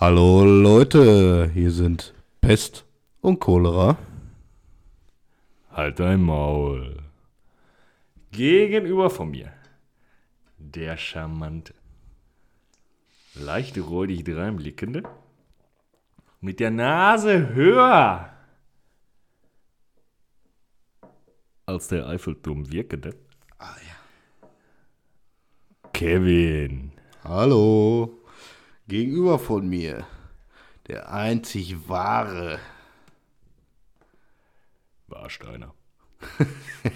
Hallo Leute, hier sind Pest und Cholera. Halt dein Maul. Gegenüber von mir. Der charmante. Leicht räudig dreinblickende. Mit der Nase höher. Als der Eiffelturm wirkende. Ah ja. Kevin. Hallo. Gegenüber von mir der einzig wahre Warsteiner.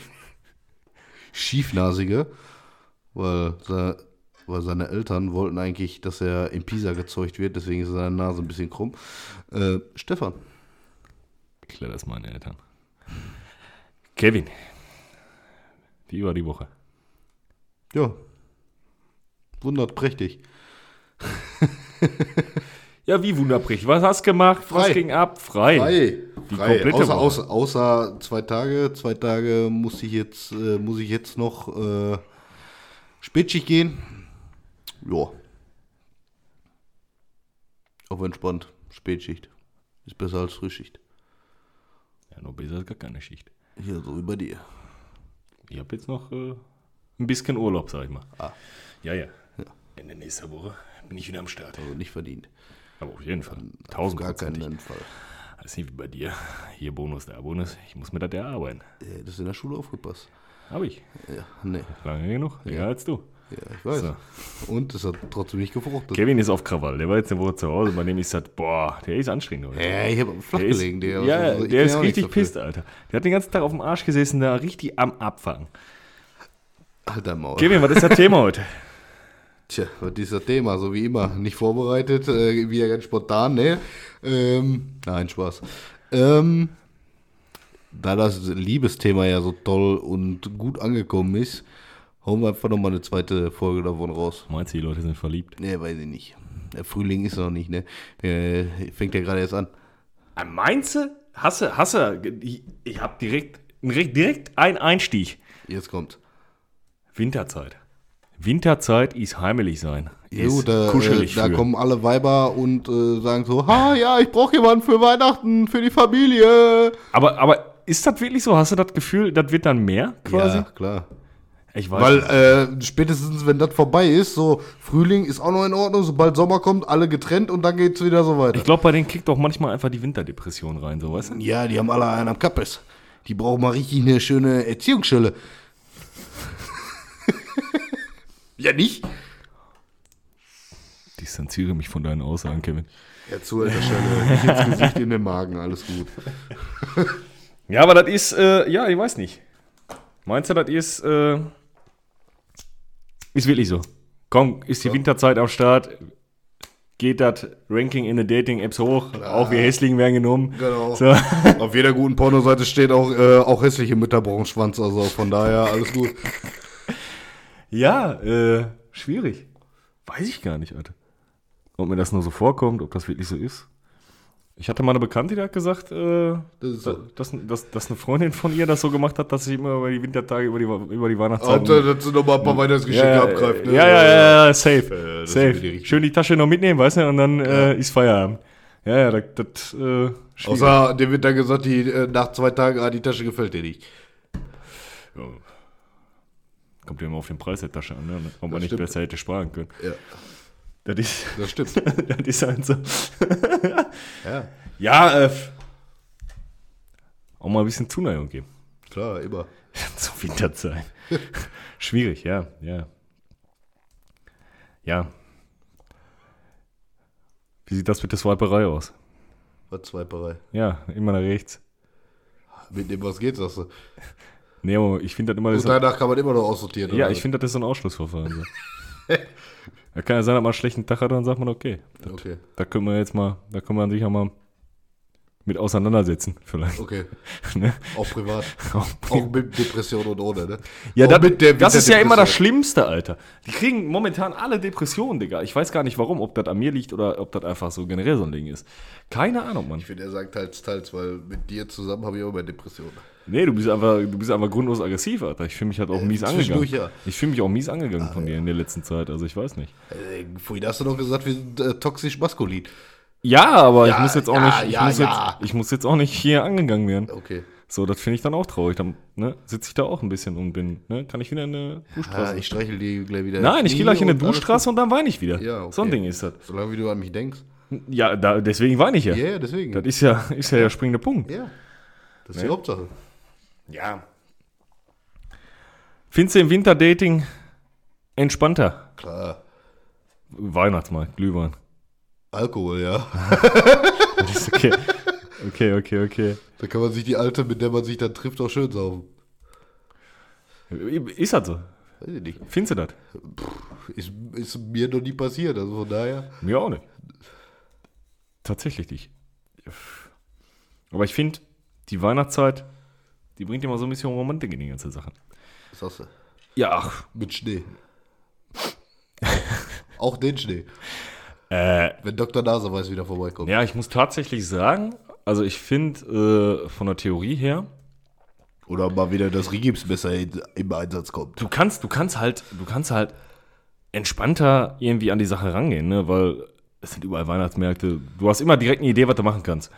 Schiefnasige, weil, weil seine Eltern wollten eigentlich, dass er in Pisa gezeugt wird, deswegen ist seine Nase ein bisschen krumm. Äh, Stefan. Klar, das meine Eltern. Kevin. Wie war die Woche? Ja. Wundert prächtig. Ja, wie wunderbrich. Was hast du gemacht? Was Frei. ging ab? Frei. Frei. Die Frei. komplette Außer, Woche. außer, außer zwei Tage. Zwei Tage muss ich jetzt, äh, muss ich jetzt noch äh, Spätschicht gehen. Ja. Auf entspannt. Spätschicht. Ist besser als Frühschicht. Ja, nur besser als gar keine Schicht. Hier, so wie bei dir. Ich habe jetzt noch äh, ein bisschen Urlaub, sag ich mal. Ah. Ja, ja. Ende nächster Woche bin ich wieder am Start. Also nicht verdient. Aber auf jeden Fall. Tausend gar keinen Fall. Das ist nicht wie bei dir. Hier Bonus, da Bonus. Ich muss mir das erarbeiten. Äh, Das ist in der Schule aufgepasst. Hab ich. Ja, nee. Lange genug. Länger als du. Ja, ich weiß. So. Und es hat trotzdem nicht gefruchtet. Kevin ist auf Krawall. Der war jetzt eine Woche zu Hause. Bei dem ich gesagt, boah, der ist anstrengend heute. Ja, ich habe flach Der ist, gelegen. Der, ja, also, der ist ja auch nichts richtig dafür. pisst, Alter. Der hat den ganzen Tag auf dem Arsch gesessen, da richtig am Abfangen. Dein Maul. Kevin, was ist das Thema heute? Tja, was ist das Thema? So wie immer. Nicht vorbereitet, äh, wieder ganz spontan, ne? Ähm, nein, Spaß. Ähm, da das Liebesthema ja so toll und gut angekommen ist, hauen wir einfach nochmal eine zweite Folge davon raus. Meinst du, die Leute sind verliebt? Ne, weiß ich nicht. Der Frühling ist noch nicht, ne? Der fängt ja gerade erst an. Ah, Meinst du? Hasse, hasse, ich, ich hab direkt, direkt, direkt einen Einstieg. Jetzt kommt. Winterzeit. Winterzeit ist heimelig sein. Ist gut, da, kuschelig äh, da für. kommen alle Weiber und äh, sagen so, ha, ja, ich brauche jemanden für Weihnachten, für die Familie. Aber, aber ist das wirklich so? Hast du das Gefühl, das wird dann mehr quasi? Ja, klar. Ich weiß Weil äh, spätestens, wenn das vorbei ist, so Frühling ist auch noch in Ordnung, sobald Sommer kommt, alle getrennt und dann geht's wieder so weiter. Ich glaube, bei denen kickt auch manchmal einfach die Winterdepression rein, so weißt du? ja, die haben alle einen am Kappes. Die brauchen mal richtig eine schöne Erziehungsschule. Ja, nicht? Distanziere mich von deinen Aussagen, Kevin. Ja, Zuhälterstelle, nicht ins Gesicht, in den Magen, alles gut. Ja, aber das ist, äh, ja, ich weiß nicht. Meinst du, das ist, äh, ist wirklich so? Komm, ist die Winterzeit am Start? Geht das Ranking in den Dating-Apps hoch? Auch wir Hässlichen werden genommen. Genau. So. Auf jeder guten Pornoseite steht auch, äh, auch hässliche Mütter brauchen Schwanz, also von daher alles gut. Ja, äh, schwierig. Weiß ich gar nicht, Alter. Ob mir das nur so vorkommt, ob das wirklich so ist. Ich hatte mal eine Bekannte, die hat gesagt, äh, Das ist so. dass, dass, dass eine Freundin von ihr das so gemacht hat, dass sie immer über die Wintertage, über die, über die Weihnachtszeit. Hauptsache, dass du noch mal ein paar Weihnachtsgeschenke ja, abgreift. Ne? ja, ja, ja, ja, safe. Ja, ist safe. Schön die Tasche noch mitnehmen, weißt du, und dann äh, ist Feierabend. Ja, ja, das, das äh, schwierig. Außer dem wird dann gesagt, die, äh, nach zwei Tagen, ah, die Tasche gefällt dir nicht. Ja. Kommt ja immer auf den Preis der Tasche an, ne? ob man nicht besser hätte sparen können. Ja, Das ist, das stimmt. das ist halt so. ja, Ja, äh, f- auch mal ein bisschen Zuneigung geben. klar, immer. Zur Winterzeit. Schwierig, ja, ja. Ja. Wie sieht das mit der Swiperei aus? Was Zweiperei. Ja, immer nach rechts. Mit dem, was geht, sagst du. Nee, aber ich finde das immer. Das Und danach kann man immer noch aussortieren. ja, ich finde das ist so ein Ausschlussverfahren. So. da kann ja sein, dass man einen schlechten Tag hat, dann sagt man, okay, Okay. da können wir jetzt mal, da können wir sich ja mal mit auseinandersetzen, vielleicht. Okay. Ne? Auch privat. Auch Auch mit Depression und ohne, ne? Ja, das, mit der- mit das ist ja immer das. Schlimmste, Alter. Die kriegen momentan alle Depressionen, Digga. Ich weiß gar nicht warum, ob das an mir liegt oder ob das einfach so generell so ein Ding ist. Keine Ahnung, Mann. Ich finde, er sagt teils, teils, weil mit dir zusammen habe ich auch immer Depressionen. Nee, du bist einfach, du bist einfach grundlos aggressiv, Alter. Ich fühle mich halt auch mies angegangen. ja. Ich fühle mich auch mies angegangen von dir in der letzten Zeit, also ich weiß nicht. Äh, vorhin hast du doch gesagt, wir sind äh, toxisch maskulin. Ja, aber Ja, ich muss jetzt auch ja, nicht, ich, ja, muss. Jetzt, ich muss jetzt auch nicht hier angegangen werden. Okay. So, das finde ich dann auch traurig. Dann ne, sitze ich da auch ein bisschen und bin, ne, kann ich wieder in eine Ah, Duschstraße. ich streichel die gleich wieder. Nein, ich gehe gleich in eine Duschstraße und dann weine ich wieder. Ja, okay. So ein Ding ist das. Solange wie du an mich denkst. Ja, da, deswegen weine ich ja. Ja, ja, deswegen. Das ist ja, ist ja der springende Punkt. ja. Das ist die Hauptsache. Ja. Findest du im Winterdating entspannter? Klar. Weihnachtsmarkt, Glühwein. Alkohol, ja. Okay. Okay, okay, okay. Da kann man sich die Alte, mit der man sich dann trifft, auch schön saufen. Ist das so? Weiß ich nicht. Findest du das? Ist, ist mir noch nie passiert, also von daher. Mir auch nicht. Tatsächlich nicht. Aber ich finde, die Weihnachtszeit, die bringt immer so ein bisschen Romantik in die ganze Sache. Was sagst du? Ja, ach. Mit Schnee. auch den Schnee. Äh, Wenn Dr. Naseweiß wieder vorbeikommt. ja, ich muss tatsächlich sagen, also ich finde, äh, von der Theorie her, Oder mal wieder das Rigipsmesser im Einsatz kommt. du kannst, du kannst halt, du kannst halt entspannter irgendwie an die Sache rangehen, ne? Weil es sind überall Weihnachtsmärkte. Du hast immer direkt eine Idee, was du machen kannst.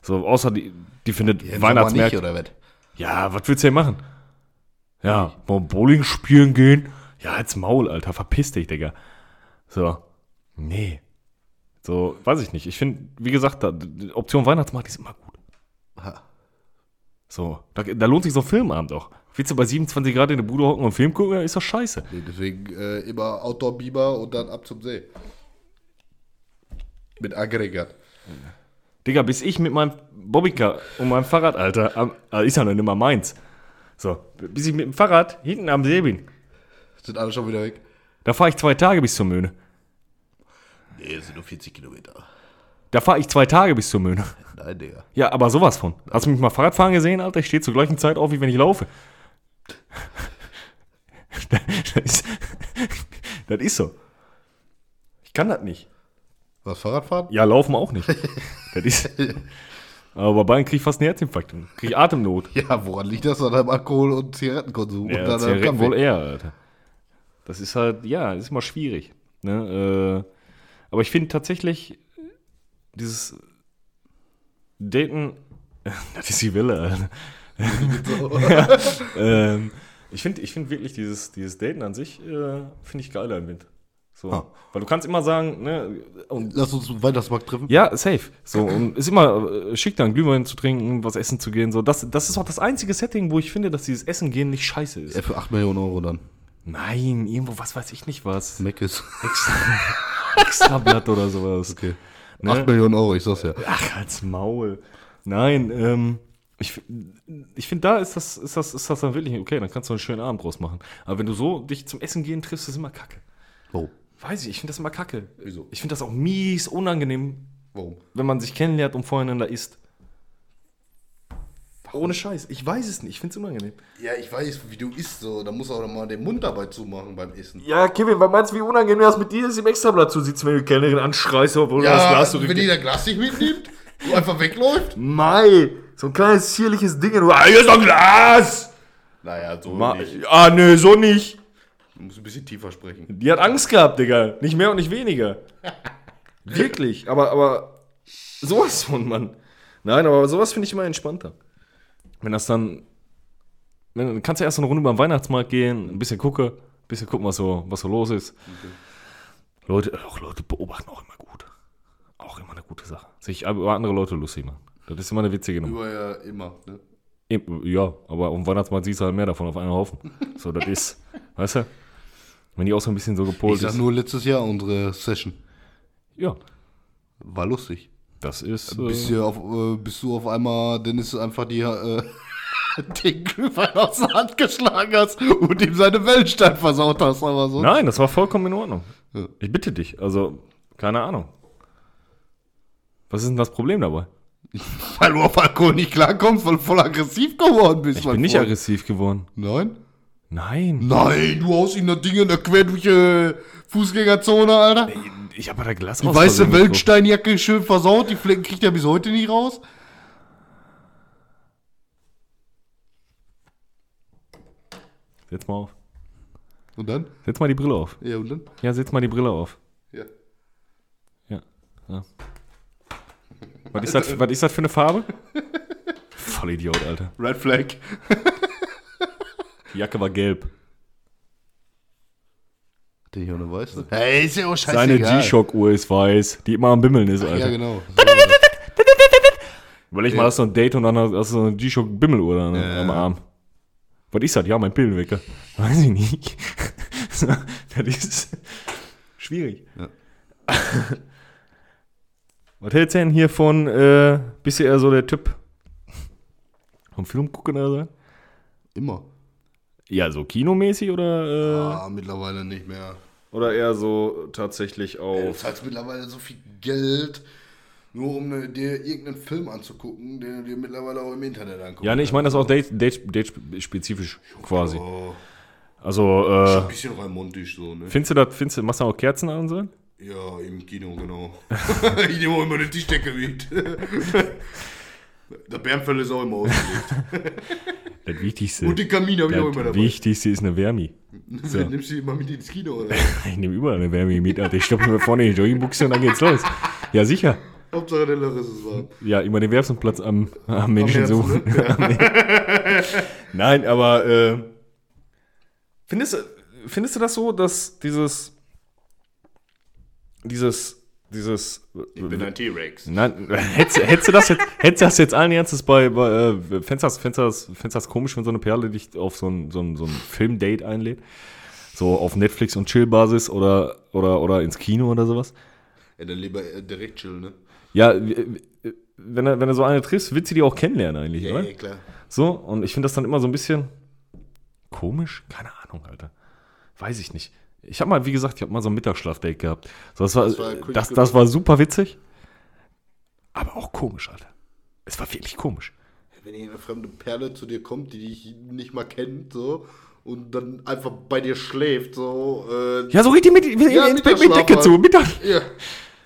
So, außer die, die findet Sommer Weihnachtsmärkte. nicht, oder was? Ja, was willst du denn machen? Ja, wollen Bowling spielen gehen? Ja, als Maul, Alter, verpiss dich, Digga. So, nee. So, weiß ich nicht. Ich finde, wie gesagt, da, die Option Weihnachtsmarkt ist immer gut. Ha. So, da, da lohnt sich so ein Filmabend auch. Willst du bei 27 Grad in der Bude hocken und Film gucken? Ja, ist doch scheiße. Nee, deswegen äh, immer Outdoor-Beamer und dann ab zum See. Mit Aggregat. Digga, bis ich mit meinem Bobbycar und meinem Fahrrad, Alter, am, äh, ist ja noch nicht mal meins. So, bis ich mit dem Fahrrad hinten am See bin, Sind alle schon wieder weg? da fahre ich zwei Tage bis zur Möhne. Nee, es sind nur 40 Kilometer. Da fahre ich zwei Tage bis zur Möhne. Nein, Digga. Ja, aber sowas von. Hast du mich mal Fahrradfahren gesehen, Alter? Ich stehe zur gleichen Zeit auf, wie wenn ich laufe. das, ist, das ist so. Ich kann das nicht. Was, Fahrradfahren? Ja, laufen auch nicht. Das ist. Aber bei beiden kriege ich fast einen Herzinfarkt. Kriege ich Atemnot. Ja, woran liegt das an deinem Alkohol- und Zigarettenkonsum? Ja, und Zigaretten wohl eher, Alter. Das ist halt, ja, das ist immer schwierig. Ne? Äh, aber ich finde tatsächlich, dieses Daten, das ist die Alter. ja, ähm, ich finde ich find wirklich dieses, dieses Daten an sich, äh, finde ich geiler im Wind. So. Ah. Weil du kannst immer sagen, ne, und Lass uns zum Weihnachtsmarkt treffen. ja, safe. So, und ist immer äh, schick, dann Glühwein zu trinken, was essen zu gehen. So, das, das ist auch das einzige Setting, wo ich finde, dass dieses Essen gehen nicht scheiße ist. Ja, für 8 Millionen Euro dann. Nein, irgendwo, was weiß ich nicht was. Meckes. Extra, Extrablatt oder sowas. Okay. Ne? 8 Millionen Euro, ich sag's ja. Ach, als Maul. Nein, ähm, ich, ich finde, da ist das, ist, das, ist das dann wirklich okay, dann kannst du einen schönen Abend draus machen. Aber wenn du so dich zum Essen gehen triffst, ist immer kacke. Oh. Weiß ich, ich finde das immer kacke. Wieso? Ich finde das auch mies unangenehm, Warum? wenn man sich kennenlernt und voreinander isst. Ohne Scheiß. Ich weiß es nicht. Ich finde es unangenehm. Ja, ich weiß, wie du isst, so. Da musst du auch mal den Mund dabei zumachen beim Essen. Ja, Kevin, was meinst du, wie unangenehm das mit dir ist, im Extrablatt zu sitzen, wenn du die Kellnerin anschreist, obwohl du das Ja, Glas wenn die das Glas nicht mitnimmt und einfach wegläuft. Mai, so ein kleines zierliches Ding. Du, ah, hier ist doch ein Glas! Naja, so Ma nicht. ah, nö, so nicht. Du musst ein bisschen tiefer sprechen. Die hat Angst gehabt, Digga. Nicht mehr und nicht weniger. Wirklich. Aber, aber sowas von, Mann. Nein, aber sowas finde ich immer entspannter. Wenn das dann. Wenn, dann kannst du erst eine Runde beim Weihnachtsmarkt gehen, ein bisschen gucken, ein bisschen gucken, was so, was so los ist. Leute, auch Leute beobachten auch immer gut. Auch immer eine gute Sache. Sich über andere Leute lustig machen. Das ist immer eine witzige Nummer. Über ja immer, ne? Ja, aber am Weihnachtsmarkt siehst du halt mehr davon auf einen Haufen. So, das ist, weißt du? Wenn die auch so ein bisschen so gepolt Ich sag ist. nur letztes Jahr unsere Session. Ja, War lustig. Das ist. Äh, hier auf, äh, bis du auf einmal Dennis einfach die, äh, den Glühwein aus der Hand geschlagen hast und ihm seine Wellenstein versaut hast. Aber so. nein, das war vollkommen in Ordnung. Ich bitte dich. Also, keine Ahnung. Was ist denn das Problem dabei? Weil du auf Alkohol nicht klarkommst, weil du voll aggressiv geworden bist. Ich bin nicht Freund. aggressiv geworden. Nein? Nein. Nein, du haust ihn das Ding in der quer durch die Fußgängerzone, Alter. Ich habe da Glas Die weiße. Weltsteinjacke schön versaut, die Flecken kriegt er bis heute nicht raus. Setz mal auf. Und dann? Setz mal die Brille auf. Ja, und dann? Ja, setz mal die Brille auf. Ja. Ja. ja. Was, ist das, was ist das für eine Farbe? Voll Idiot, Alter. Red Flag. Die Jacke war gelb. Der hier auch eine weiße? Hey, ist ja auch Seine scheißegal. G-Shock-Uhr ist weiß, die immer am Bimmeln ist, Alter. Ja, genau. Überleg mal, hast du ein Date und dann hast du so eine G-Shock-Bimmeluhr dann Ja. am Arm. Was ist das? Ja, mein Pillenwecker. Weiß ich nicht. das ist schwierig. Ja. Was hältst du denn hier von, äh, bist du eher so der Typ vom Film gucken oder so? Immer. Ja, so kinomäßig oder, äh, Ah, mittlerweile nicht mehr. oder eher so tatsächlich Du auf. zahlst mittlerweile so viel Geld, nur um ne, dir irgendeinen Film anzugucken, den du dir mittlerweile auch im Internet anguckst. Ja, nee, ich meine das auch date- date- date-spezifisch quasi. Oh, Also, schon äh, ein bisschen raimontisch so, ne? findest du das, findest du, machst du auch Kerzen an und so? Ja, im Kino, genau. ich nehme auch immer eine Tischdecke mit. Der Bärenfell ist auch immer ausgelegt. Das Wichtigste. Und den Kamin habe ich auch immer Das dabei. Wichtigste ist eine Wärme. So. Nimmst du die immer mit ins Kino, oder? Ich nehme überall eine Wärme mit, Alter. Ich stoppe mir vorne in die Joggingbuchse und dann geht's los. Ja, sicher. Hauptsache der Loch ist es warm. Ja, immer den Werbungsplatz am, am Menschen Herzen, suchen. ne? Nein, aber äh, findest, du- findest du das so, dass dieses dieses dieses Ich bin ein T-Rex. Nein, hättest, hättest du das jetzt, hättest du das jetzt allen Ernstes bei, bei äh, fändest du das komisch, wenn so eine Perle dich auf so ein, so ein, so ein Filmdate einlädt? So auf Netflix und Chill-Basis oder, oder, oder ins Kino oder sowas? Ja, dann lieber äh, direkt chill, ne? Ja, wenn er, wenn er so eine triffst, willst du die auch kennenlernen eigentlich, Ja, oder? ja, klar. So, und ich finde das dann immer so ein bisschen komisch. Keine Ahnung, Alter. Weiß ich nicht. Ich habe mal, wie gesagt, ich habe mal so ein Mittagsschlafdate gehabt. So, das, war, Das war das, das, war super witzig. Aber auch komisch, Alter. Es war wirklich komisch. Wenn hier eine fremde Perle zu dir kommt, die dich nicht mal kennt, so, und dann einfach bei dir schläft, so, äh, Ja, so richtig mit, mit, Ja, mit Mittagsschlaf Decke halt. zu. Mittag. ja.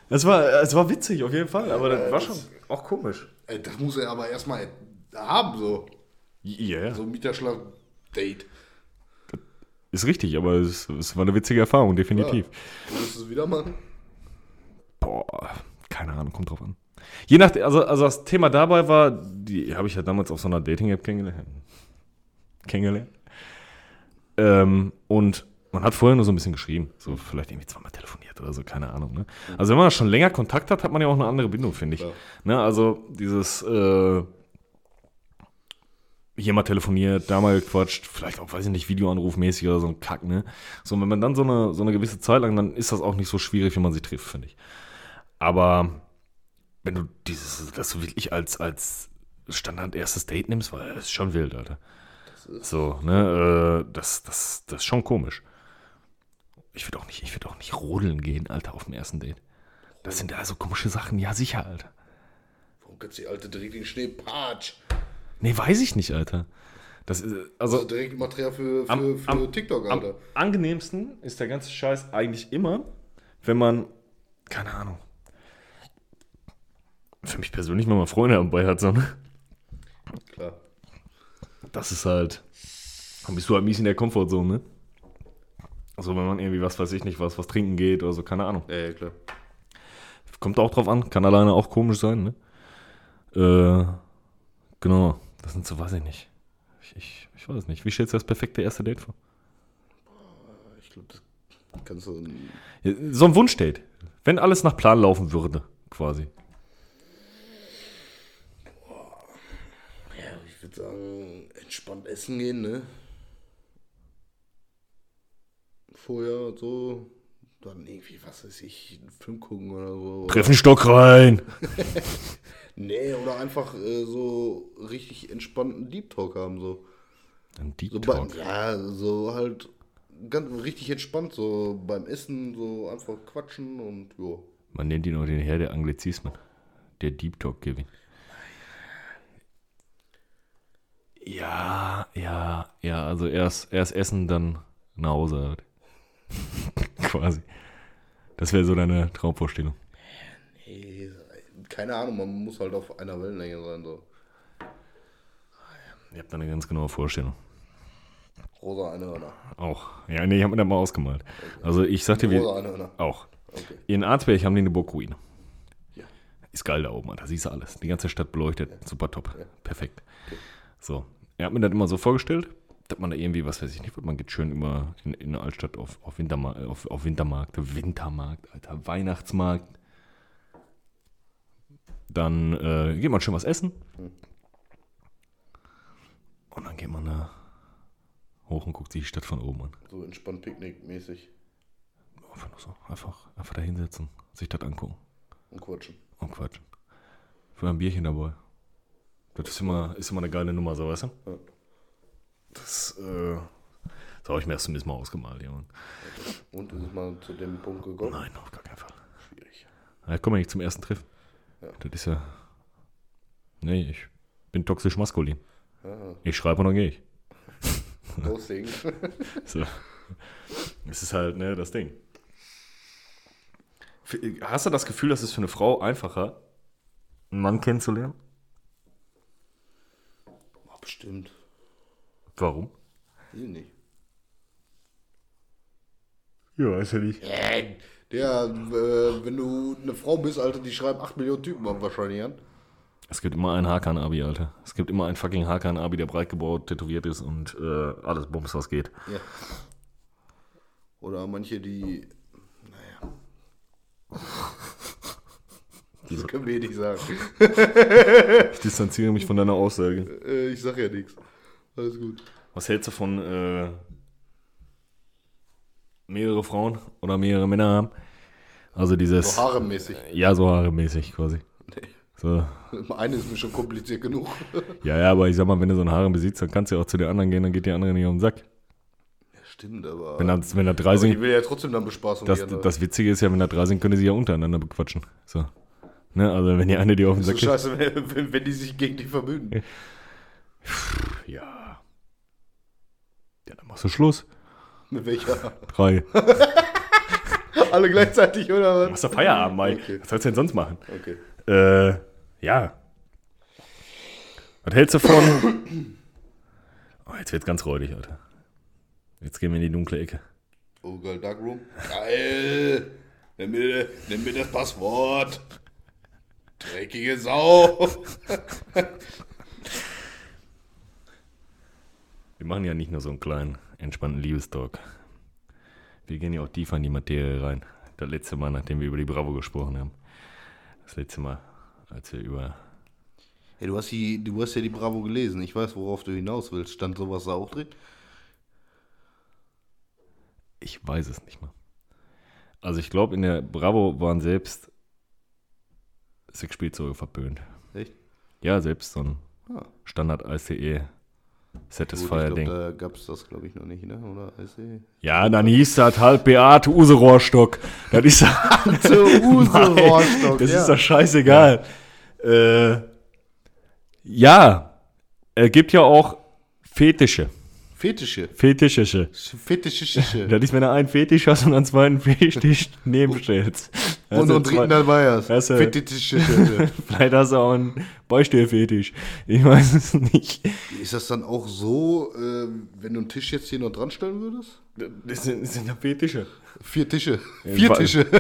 Es war, es war witzig, auf jeden Fall. Aber das war schon auch komisch. Das muss er aber erstmal haben, so. Ja, So ein Mieterschlaf-Date. Ist richtig, aber es, es war eine witzige Erfahrung, definitiv. Würdest du es wieder machen? Boah, keine Ahnung, kommt drauf an. Je nach, also, also das Thema dabei war, die habe ich ja damals auf so einer Dating-App kennengelernt. kennengelernt. Ähm, und man hat vorher nur so ein bisschen geschrieben, so vielleicht irgendwie zweimal telefoniert oder so, keine Ahnung. Ne? Also wenn man schon länger Kontakt hat, hat man ja auch eine andere Bindung, finde ich. Klar. Ne? Also dieses äh, hier mal telefoniert, da mal gequatscht, vielleicht auch, weiß ich nicht, Videoanrufmäßig oder so ein Kack, ne? So, wenn man dann so eine, so eine gewisse Zeit lang, dann ist das auch nicht so schwierig, wenn man sich trifft, finde ich. Aber wenn du dieses, das wirklich als, als Standard erstes Date nimmst, weil das ist schon wild, Alter. So, ne, äh, das, das, das ist schon komisch. Ich würde auch nicht, ich würde auch nicht rodeln gehen, Alter, auf dem ersten Date. Das sind ja so komische Sachen, ja sicher, Alter. Warum du die alte den Schnee patsch? Nee, weiß ich nicht, Alter. Das ist, Also also, direkt Material für, für, Am- für am- TikTok, am Alter. angenehmsten ist der ganze Scheiß eigentlich immer, wenn man, keine Ahnung, für mich persönlich, wenn man Freunde dabei hat, so, ne? Klar. Das ist halt, dann bist du halt mies in der Komfortzone, ne? Also wenn man irgendwie, was weiß ich nicht, was, was trinken geht oder so, keine Ahnung. Ja, ja, klar. Kommt auch drauf an, kann alleine auch komisch sein, ne? Äh, genau, das sind so, weiß ich nicht. Ich, ich, ich weiß nicht. Wie stellst du das perfekte erste Date vor? Ich glaube, das kannst du. So ein Wunschdate. Wenn alles nach Plan laufen würde, quasi. Ja, ich würde sagen, entspannt essen gehen, ne? Vorher so. Dann irgendwie, was weiß ich, einen Film gucken oder so. Treffen Stock rein. Nee, oder einfach äh, so richtig entspannten Deep Talk haben. So. Ein Deep so Talk? Bei, ja, so halt ganz richtig entspannt, so beim Essen, so einfach quatschen und jo. Man nennt ihn auch den Herr der Anglizismen. Der Deep Talk, Kevin. Ja, ja, ja, also erst, erst essen, dann nach Hause. Halt. Quasi. Das wäre so deine Traumvorstellung. Keine Ahnung, man muss halt auf einer Wellenlänge sein. So. Ihr habt da eine ganz genaue Vorstellung. Rosa Einhörner. Auch. Ja, nee, ich habe mir das mal ausgemalt. Also ich sagte, wir Rosa Einhörner. auch. Okay. In Arzberg haben die eine Burgruine. Ja. Ist geil da oben, da siehst du alles. Die ganze Stadt beleuchtet, super top. Perfekt. So. Er hat mir das immer so vorgestellt, dass man da irgendwie, was weiß ich nicht, man geht schön immer in, in der Altstadt auf, auf, Winterma auf, auf Wintermarkt, Wintermarkt, Alter, Weihnachtsmarkt. Dann äh, geht man schön was essen. Und dann geht man da hoch und guckt sich die Stadt von oben an. So entspannt Picknick-mäßig Einfach nur so. Einfach, einfach da hinsetzen, sich das angucken und quatschen. und quatschen. Für ein Bierchen dabei. Das ist immer, ist immer eine geile Nummer, so weißt du? Ja. Das, äh, das habe ich mir erst zumindest mal ausgemalt, ja. Mann. Und ist es mal zu dem Punkt gekommen? Nein, auf gar keinen Fall. Schwierig. Ja, komm mal nicht zum ersten Treffen. Ja. Das ist ja. Nee, ich bin toxisch maskulin. Ja, Ich schreibe und dann gehe ich. Ghosting. So. Das ist halt, ne, das Ding. Hast du das Gefühl, dass es für eine Frau einfacher, einen Mann kennenzulernen? oh, bestimmt. Warum? Ich nicht. Ja, weiß ja nicht. Äh, der, äh, wenn du eine Frau bist, Alter, die schreiben 8 Millionen Typen ab wahrscheinlich an. Es gibt immer einen Hakan-Abi, Alter. Es gibt immer einen fucking Hakan-Abi, der breit gebaut, tätowiert ist und äh, alles Bums, was geht. Ja. Oder manche, die. Naja. Das können wir nicht sagen. Ich distanziere mich von deiner Aussage. Äh, ich sag ja nichts. Alles gut. Was hältst du von äh, mehrere Frauen oder mehrere Männer haben? Also dieses. So haaremäßig. Ja, so haaremäßig quasi. Nee. So. Eine ist mir schon kompliziert genug. Ja, ja, aber ich sag mal, wenn du so einen Haaren besitzt, dann kannst du ja auch zu den anderen gehen, dann geht die andere nicht auf den Sack. Ja, stimmt, aber. Wenn da, wenn da drei sind, will ja trotzdem dann bespaßen. das, andere. das Witzige ist ja, wenn da drei sind, können sich ja untereinander bequatschen. So. Ne, also wenn die eine die auf den so Sack geht. scheiße, wenn, wenn, wenn die sich gegen die verbünden. Ja. Ja, dann machst du Schluss. Mit welcher? Drei. Alle gleichzeitig, oder was? Machst du Feierabend, Mai. Okay. Was sollst du denn sonst machen? Okay. Äh, ja. Was hältst du von. Oh, jetzt wird's ganz räudig, Alter. Jetzt gehen wir in die dunkle Ecke. Oh, geil, Darkroom. Geil. Nimm mir, nimm mir das Passwort. Dreckige Sau. Wir machen ja nicht nur so einen kleinen, entspannten Liebestalk. Wir gehen ja auch tiefer in die Materie rein. Das letzte Mal, nachdem wir über die Bravo gesprochen haben. Das letzte Mal, als wir über. Hey, du, hast die, du hast ja die Bravo gelesen. Ich weiß, worauf du hinaus willst. Stand sowas da auch drin? Ich weiß es nicht mal. Also, ich glaube, in der Bravo waren selbst Sexspielzeuge verpönt. Echt? Ja, selbst so ein Ah. Standard ICE Gut, ich Satisfier-Ding. da gab es das, glaube ich, noch nicht, ne? Oder? Ja, dann hieß das halt Beate Use Rohrstock. Das ist Use Rohrstock, Das ja. ist doch scheißegal. Äh, ja, er gibt ja auch Fetische. Fetische. Fetische. Fetische. Das ist, wenn du einen Fetisch hast und einen zweiten Fetisch nebenstellst. Und hast. Weißt du- Fetische. Vielleicht hast du auch einen Beistellfetisch. Ich weiß es nicht. Ist das dann auch so, äh, wenn du einen Tisch jetzt hier noch dran stellen würdest? Das sind, das sind ja Fetische. Vier Tische. Vier wa- Tische.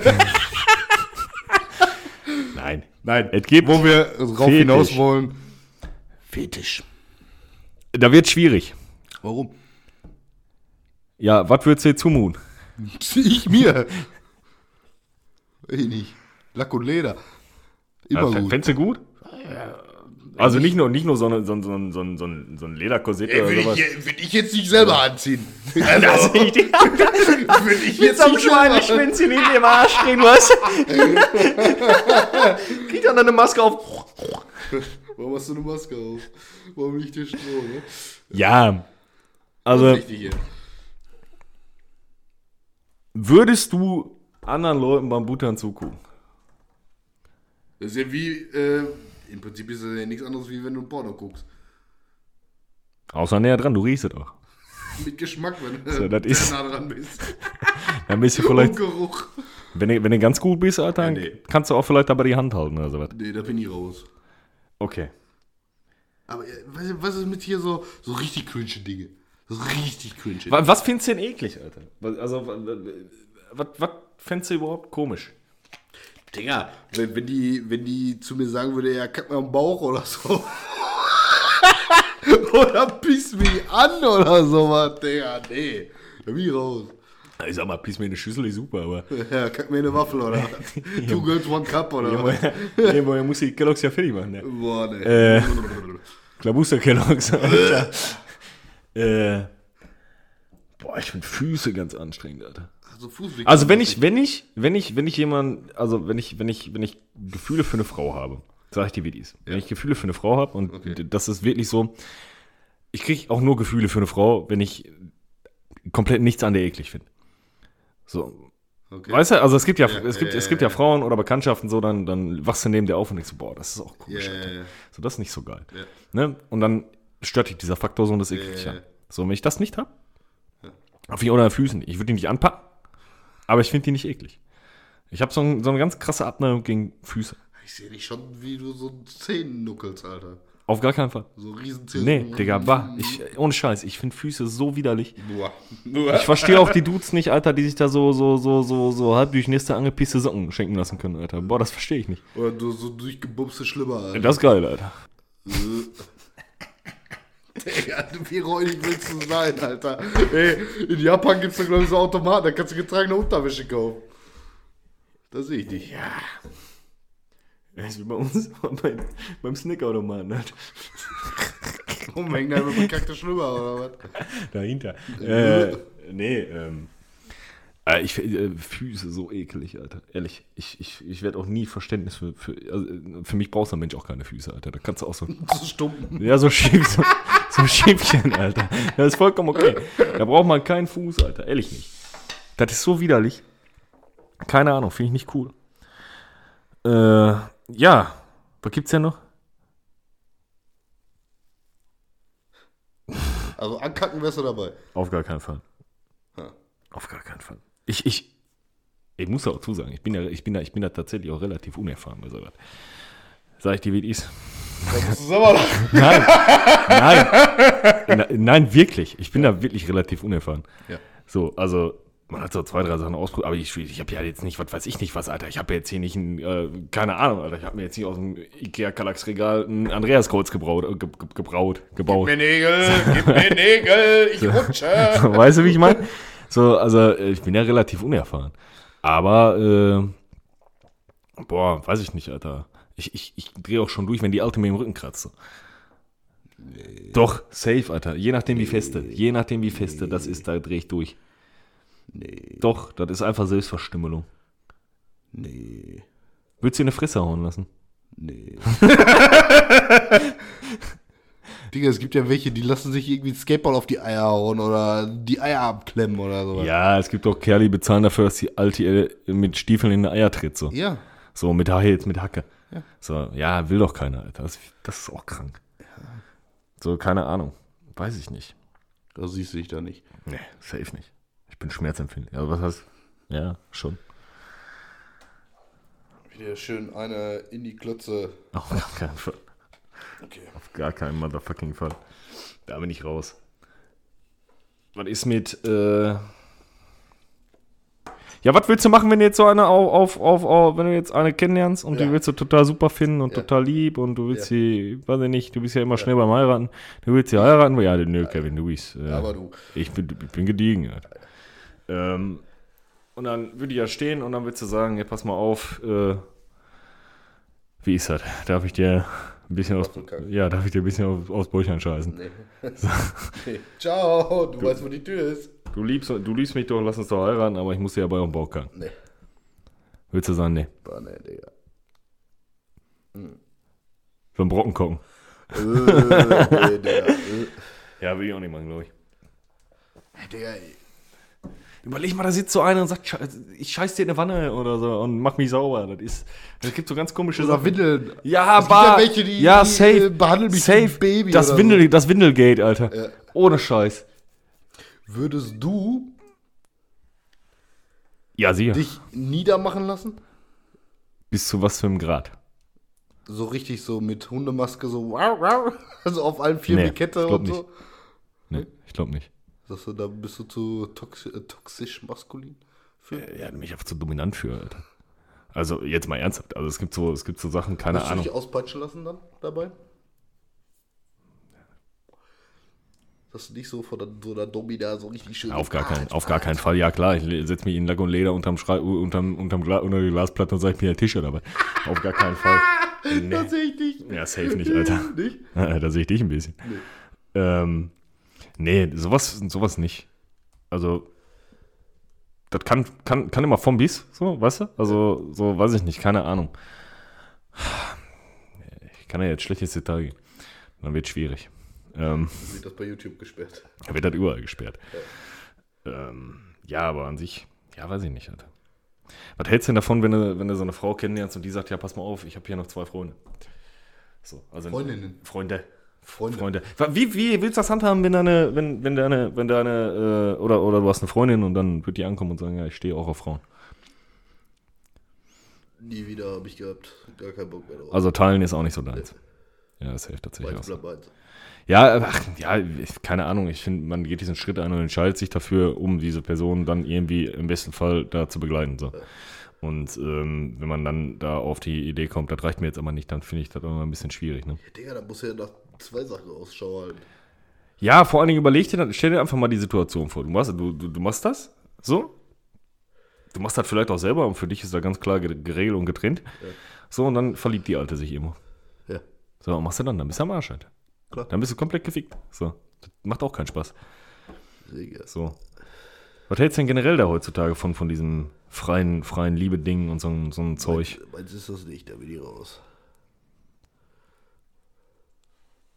Nein. Nein. Es gibt, Wo wir drauf Fetisch. hinaus wollen. Fetisch. da wird schwierig. Warum? Ja, was würdest du dir zumuten? Ich mir. Ich nicht. Lack und Leder. Immer Ja, gut. Fändest du gut? Also nicht nur, nicht nur so, eine, so, ein- so, so, so, so ein Lederkorsett Ey, oder sowas. ich, will ich jetzt nicht selber anziehen. Also, Das will ich jetzt nicht selber Schweineschwänzchen in dem Arsch drin, was? Krieg dann eine Maske auf. Warum hast du eine Maske auf? Warum liegt hier Stroh, ne? Ja, Das also ist richtig hier. würdest du anderen Leuten beim Buttern zugucken? Das ist ja wie, äh, im Prinzip ist das ja nichts anderes, wie wenn du ein Porno guckst. Außer näher dran, du riechst es auch. Mit Geschmack, wenn du So, das ist- nah dran bist. Dann bist du vielleicht, Geruch. wenn du, wenn du ganz gut bist, Alter, Ja, nee. kannst du auch vielleicht aber die Hand halten oder sowas. Nee, da bin ich raus. Okay. Aber äh, was, ist mit hier so, so richtig cringe Dinge? So richtig cringe. Was, was findest du denn eklig, Alter? Also, was, was fändest du überhaupt komisch? Digga, wenn, wenn, die, wenn die zu mir sagen würde, ja, kack mir am Bauch oder so. oder piss mich an oder sowas, Digga, nee. Da bin ich raus. Ich sag mal, piss mir in eine Schüssel ist super, aber. Ja, kack mir eine Waffel oder? Two girls, one cup oder was? nee, man muss die Kelloggs ja fertig machen, ne? Boah, nee. Äh. Klabuster Kelloggs, Alter. äh, boah, ich finde Füße ganz anstrengend, Alter. Also, Fußweg Also wenn ich, wenn ich, wenn ich, wenn ich jemand, also wenn ich, wenn ich, wenn ich Gefühle für eine Frau habe, sag ich dir, wie die ist. Wenn ich Gefühle für eine Frau habe und Okay. das ist wirklich so, ich kriege auch nur Gefühle für eine Frau, wenn ich komplett nichts an der eklig finde. So, Okay. weißt du, also es gibt ja, Ja, es gibt, ja, es gibt ja, Frauen oder Bekanntschaften so, dann, dann wachst du neben der auf und denkst so, boah, das ist auch komisch. So, das ist nicht so geil. Ne? Und dann stört dich dieser Faktor so und das eklig ja, an. So, wenn ich das nicht habe, auf die oder Füßen, ich würde die nicht anpacken, aber ich finde die nicht eklig. Ich habe so, ein, so eine ganz krasse Abneigung gegen Füße. Ich sehe dich schon, wie du so Zähnen nuckelst, Alter. Auf gar keinen Fall. So riesen Zähne. Nee, Digga, war. Ich, ohne Scheiß, ich finde Füße so widerlich. Boah. Ich verstehe auch die Dudes nicht, Alter, die sich da so, so, so, so, so halb durchnässte angepisste Socken schenken lassen können, Alter. Boah, das verstehe ich nicht. Oder du so durchgebumste Schlimmer, Alter. Das ist geil, Alter. Digga, wie räudig willst du sein, Alter? Ey, in Japan gibt's da, glaube ich, so Automaten, da kannst du getragene Unterwäsche kaufen. Das sehe ich nicht. Ja. Das ist wie bei uns beim, beim Snackautomaten, Alter. Rumhängen da mit bekackte Schlimmer, oder was? Dahinter. Äh, nee, ähm. Äh, Ich äh, Füße so ekelig, Alter. Ehrlich, ich, ich, ich werde auch nie Verständnis für. Für, also, für mich brauchst du Mensch auch keine Füße, Alter. Da kannst du auch so. So stumpen. Ja, so schief, so, so Schiefchen, Alter. Das ist vollkommen okay. Da braucht man keinen Fuß, Alter. Ehrlich nicht. Das ist so widerlich. Keine Ahnung, finde ich nicht cool. Äh, ja. Was gibt's denn noch? Also ankacken wärst du dabei. Auf gar keinen Fall. Auf gar keinen Fall. Ich, ich, ich muss auch zusagen, ich bin ja, ich bin da, ich bin da tatsächlich auch relativ unerfahren bei sowas. Sag ich dir, wie es ist. Nein, nein, nein, wirklich. Ich bin da wirklich relativ unerfahren. Ja. So, also man hat so zwei, drei Sachen ausprobiert, aber ich, ich habe ja jetzt nicht, was weiß ich nicht was, Alter. Ich habe jetzt hier nicht ein, äh, keine Ahnung, Alter. Ich habe mir jetzt nicht aus dem Ikea Kallax Regal ein Andreas Codes gebraut, äh, ge, ge, gebraut, gebaut. mir Nägel, gib mir Nägel, ich rutsche. weißt du, wie ich meine? So, also äh, ich bin ja relativ unerfahren. Aber, äh, boah, weiß ich nicht, Alter. Ich, ich, ich drehe auch schon durch, wenn die Alte mir im Rücken kratzt. so. Doch, safe, Alter. Je nachdem, wie feste. Je nachdem, wie feste das ist, da drehe ich durch. Nee, Doch, das ist einfach Selbstverstümmelung. nee, Würdest du dir eine Fresse hauen lassen? nee. Digga, es gibt ja welche, die lassen sich irgendwie ein Skateball auf die Eier hauen oder die Eier abklemmen oder so. Ja, es gibt auch Kerle, die bezahlen dafür, dass die Alte mit Stiefeln in die Eier tritt. So, Ja. so mit Haare jetzt mit Hacke. Ja. So, ja, will doch keiner, Alter. Das, das ist auch krank. So, keine Ahnung. Weiß ich nicht. Da siehst du dich da nicht. Nee, safe nicht. Ich bin schmerzempfindlich. Also was heißt? Ja, schon. Wieder schön eine in die Klötze. Auf gar keinen Fall. Okay. Auf gar keinen motherfucking Fall. Da bin ich raus. Was ist mit, äh. Ja, was willst du machen, wenn du jetzt so eine auf, auf, auf, auf wenn du jetzt eine kennenlernst und Ja. die willst du total super finden und Ja. total lieb und du willst Ja. sie, weiß ich nicht, du bist ja immer schnell beim Heiraten. Du willst sie heiraten? Ja, nö, Kevin, du bist. Äh, Aber du. Ich bin, ich bin gediegen. Alter. Ähm, und dann würde ich ja stehen und dann würdest du sagen, ja, pass mal auf, äh, wie ist das? Darf ich dir ein bisschen aus, ja, darf ich dir ein bisschen aus, aus Bäuchern scheißen? Nee. nee. Ciao, du, weißt, wo die Tür ist. Du liebst, du liebst mich doch, lass uns doch heiraten, aber ich muss dir ja bei auf den Bauch kacken. Nee. Würdest du sagen, nee, Boah, nee, Digga. so einen Brocken gucken. äh, nee, Digga. Äh. Ja, will ich auch nicht machen, glaube ich. Digga, ey. Überleg mal, da sitzt so einer und sagt, "Sche- ich scheiß dir in eine Wanne oder so und mach mich sauber. Das ist, es gibt so ganz komische Oder Sachen. Windeln. Ja, Es gibt ja welche, die- ja, die, safe, äh, behandeln mich wie safe. ein Baby Das Windel, das Windelgate, Alter. Ja. Ohne Scheiß. Würdest du Ja, sicher. dich niedermachen lassen? Bis zu was für einem Grad? So richtig so mit Hundemaske, so wow, wow, also auf allen vier Nee, Kette und so. Nee, ich glaube nicht. Sagst du, da bist du zu toxi äh, toxisch maskulin? Für? Ja, mich einfach zu dominant für, Alter. Also, jetzt mal ernsthaft. Also, es gibt so, es gibt so Sachen, keine du Ahnung. dich auspeitschen lassen dann dabei? Dass du dich so von der, so der Domina so richtig schön. Auf gar, keinen, auf gar keinen Fall. Ja, klar, ich setze mich in Lack und Leder unterm, Schrei, unterm, unterm Gla unter die Glasplatte und sage, ich bin der Tischer dabei. Auf gar keinen Fall. Nee. Das sehe ich nicht. Ja, safe nicht, Alter. Nicht? da sehe ich dich ein bisschen. Nee, ähm, nee sowas, sowas nicht. Also, das kann, kann, kann immer vom bis, so, weißt du? Also, so, weiß ich nicht, keine Ahnung. Ich kann ja jetzt schlecht ins Detail gehen. Dann wird schwierig. Ähm, Wird das bei YouTube gesperrt. da wird das überall gesperrt. Ähm, ja, aber an sich, ja, weiß ich nicht, Alter. Was hältst du denn davon, wenn du, wenn du so eine Frau kennenlernst und die sagt, ja, pass mal auf, ich habe hier noch zwei Freunde. So, also Freundinnen. Freunde. Freunde. Freunde. Wie, wie willst du das handhaben, wenn deine, wenn, wenn deine, wenn deine, äh, oder, oder du hast eine Freundin und dann wird die ankommen und sagen, ja, ich stehe auch auf Frauen. Nie wieder habe ich gehabt. Gar keinen Bock mehr drauf. Also teilen ist auch nicht so deins. Ja, das hilft tatsächlich auch. Ja, ach, ja, ich, keine Ahnung. Ich finde, man geht diesen Schritt ein und entscheidet sich dafür, um diese Person dann irgendwie im besten Fall da zu begleiten. So. Und ähm, wenn man dann da auf die Idee kommt, das reicht mir jetzt aber nicht, dann finde ich das immer ein bisschen schwierig. Ne? Ja, Digga, da muss ja nach zwei Sachen Ausschau halten. Ja, vor allen Dingen überleg dir dann, stell dir einfach mal die Situation vor. Du machst, du, du, du machst das, so. Du machst das vielleicht auch selber und für dich ist da ganz klar ge- geregelt und getrennt. So, und dann verliebt die Alte sich irgendwo. Ja, So, was machst du dann? Dann bist du am Arsch halt. klar. Dann bist du komplett gefickt. So. Das macht auch keinen Spaß. Digga. So. Was hältst du denn generell da heutzutage von, von diesem freien, freien Liebe-Ding und so, ein- so ein Zeug? Meins ist das nicht, da bin ich raus.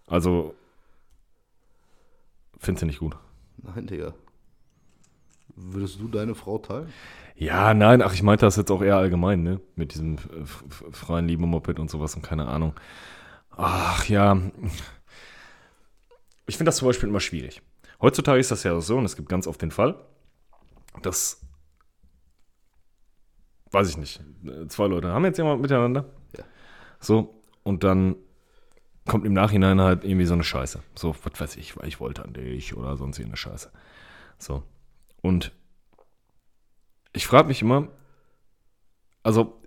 Also, findest du nicht gut? Nein, Digga. Würdest du deine Frau teilen? Ja, nein, ach, ich meinte das jetzt auch eher allgemein, ne? Mit diesem freien Liebe-Moped und sowas und keine Ahnung. Ach ja. Ich finde das zum Beispiel immer schwierig. Heutzutage ist das ja so, und es gibt ganz oft den Fall, dass, weiß ich nicht, zwei Leute haben jetzt jemand miteinander. Ja. So, und dann kommt im Nachhinein halt irgendwie so eine Scheiße. So, was weiß ich, weil ich wollte an dich oder sonst irgendeine Scheiße. So. Und ich frage mich immer, also,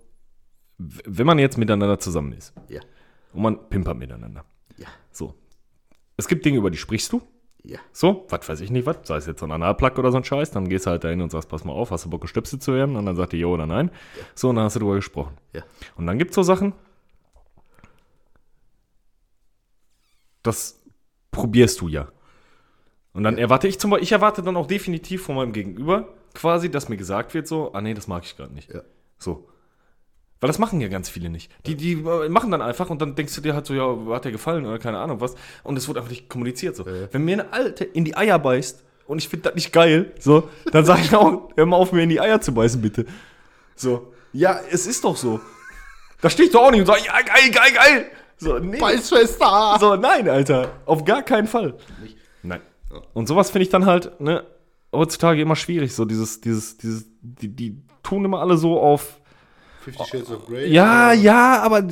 wenn man jetzt miteinander zusammen ist Ja. und man pimpert miteinander, Ja. so. Es gibt Dinge, über die sprichst du, Ja. so, was weiß ich nicht, was, sei es jetzt so ein Analplug oder so ein Scheiß, dann gehst du halt dahin und sagst, pass mal auf, hast du Bock, gestöpselt zu werden? Und dann sagt die ja oder nein. So, und dann hast du drüber gesprochen. Ja. Und dann gibt es so Sachen, das probierst du ja. Und dann erwarte ich zum Beispiel, ich erwarte dann auch definitiv von meinem Gegenüber quasi, dass mir gesagt wird so, ah nee, das mag ich gerade nicht. Ja. So. Weil das machen ja ganz viele nicht. Die, die äh, machen dann einfach und dann denkst du dir halt so, ja, hat dir gefallen oder keine Ahnung was. Und es wird einfach nicht kommuniziert so. Ja. Wenn mir eine Alte in die Eier beißt und ich finde das nicht geil, so, dann sage ich auch, hör mal auf, mir in die Eier zu beißen, bitte. So. Ja, es ist doch so. Da stehe ich doch auch nicht und sage, ja, geil, geil, geil. So, nee. Beißschwester! So, nein, Alter. Auf gar keinen Fall. Nicht? Nein. Und sowas finde ich dann halt, ne, heutzutage immer schwierig. So dieses, dieses, dieses, die, die tun immer alle so auf. Fifty Shades of Grey. Ja, ja, aber,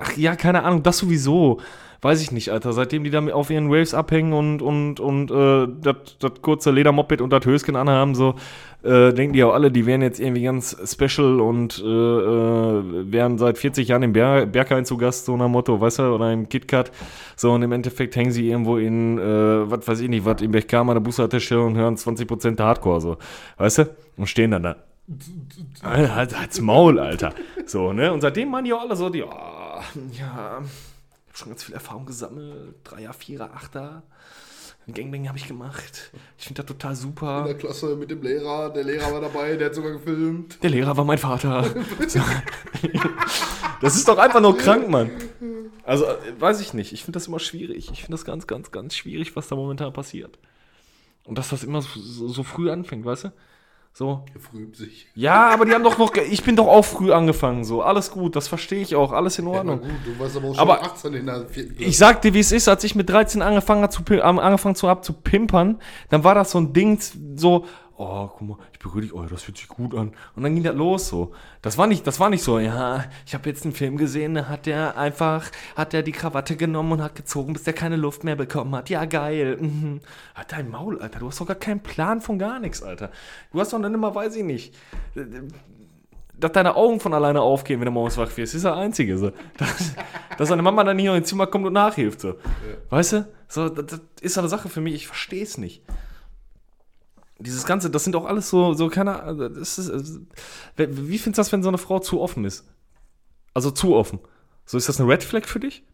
ach ja, keine Ahnung, das sowieso. Weiß ich nicht, Alter. Seitdem die da auf ihren Waves abhängen und, und, und äh, das kurze Ledermoped und das Höschen anhaben, so, äh, denken die auch alle, die wären jetzt irgendwie ganz special und äh, äh, wären seit 40 Jahren im Ber Berghain zu Gast, so nach Motto, weißt du, oder im KitKat. So, und im Endeffekt hängen sie irgendwo in, äh, was weiß ich nicht, was, im Bergkam an der Bushaltestelle und hören 20% der Hardcore, so, weißt du? Und stehen dann da. Halt, halt's Maul, Alter. So, ne? Und seitdem meinen die auch alle so, die, oh, ja, schon ganz viel Erfahrung gesammelt. Dreier, Vierer, Achter. Gangbang habe ich gemacht. Ich finde das total In super. der Klasse mit dem Lehrer. Der Lehrer war dabei, der hat sogar gefilmt. Der Lehrer war mein Vater. Das ist doch einfach nur krank, Mann. Also, weiß ich nicht. Ich finde das immer schwierig. Ich finde das ganz, ganz, ganz schwierig, was da momentan passiert. Und dass das immer so, so, so früh anfängt, weißt du? So. Er früht sich. Ja, aber die haben doch noch. Ich bin doch auch früh angefangen, so. Alles gut, das verstehe ich auch, alles in Ja, Ordnung. gut, du warst aber auch schon Aber 18 in der vierten Ich sag dir, wie es ist, als ich mit 13 angefangen habe zu, angefangen zu, hab, zu pimpern, dann war das so ein Ding, so, oh, guck mal, ich berühre dich, oh, das fühlt sich gut an. Und dann ging das los so. Das war nicht, das war nicht so, ja, ich habe jetzt einen Film gesehen, da hat der einfach, hat der die Krawatte genommen und hat gezogen, bis der keine Luft mehr bekommen hat. Ja, geil. Mhm. Hat dein Maul, Alter, du hast doch gar keinen Plan von gar nichts, Alter. Du hast doch dann immer, weiß ich nicht, dass deine Augen von alleine aufgehen, wenn du morgens wach wirst, ist der Einzige. So. Dass, dass deine Mama dann hier ins Zimmer kommt und nachhilft. So. Weißt du? So, das, das ist eine Sache für mich, ich verstehe es nicht. Dieses Ganze, das sind auch alles so, so keine Ahnung, das ist, das- Wie findest du das, wenn so eine Frau zu offen ist? Also zu offen. So, ist das eine Red Flag für dich?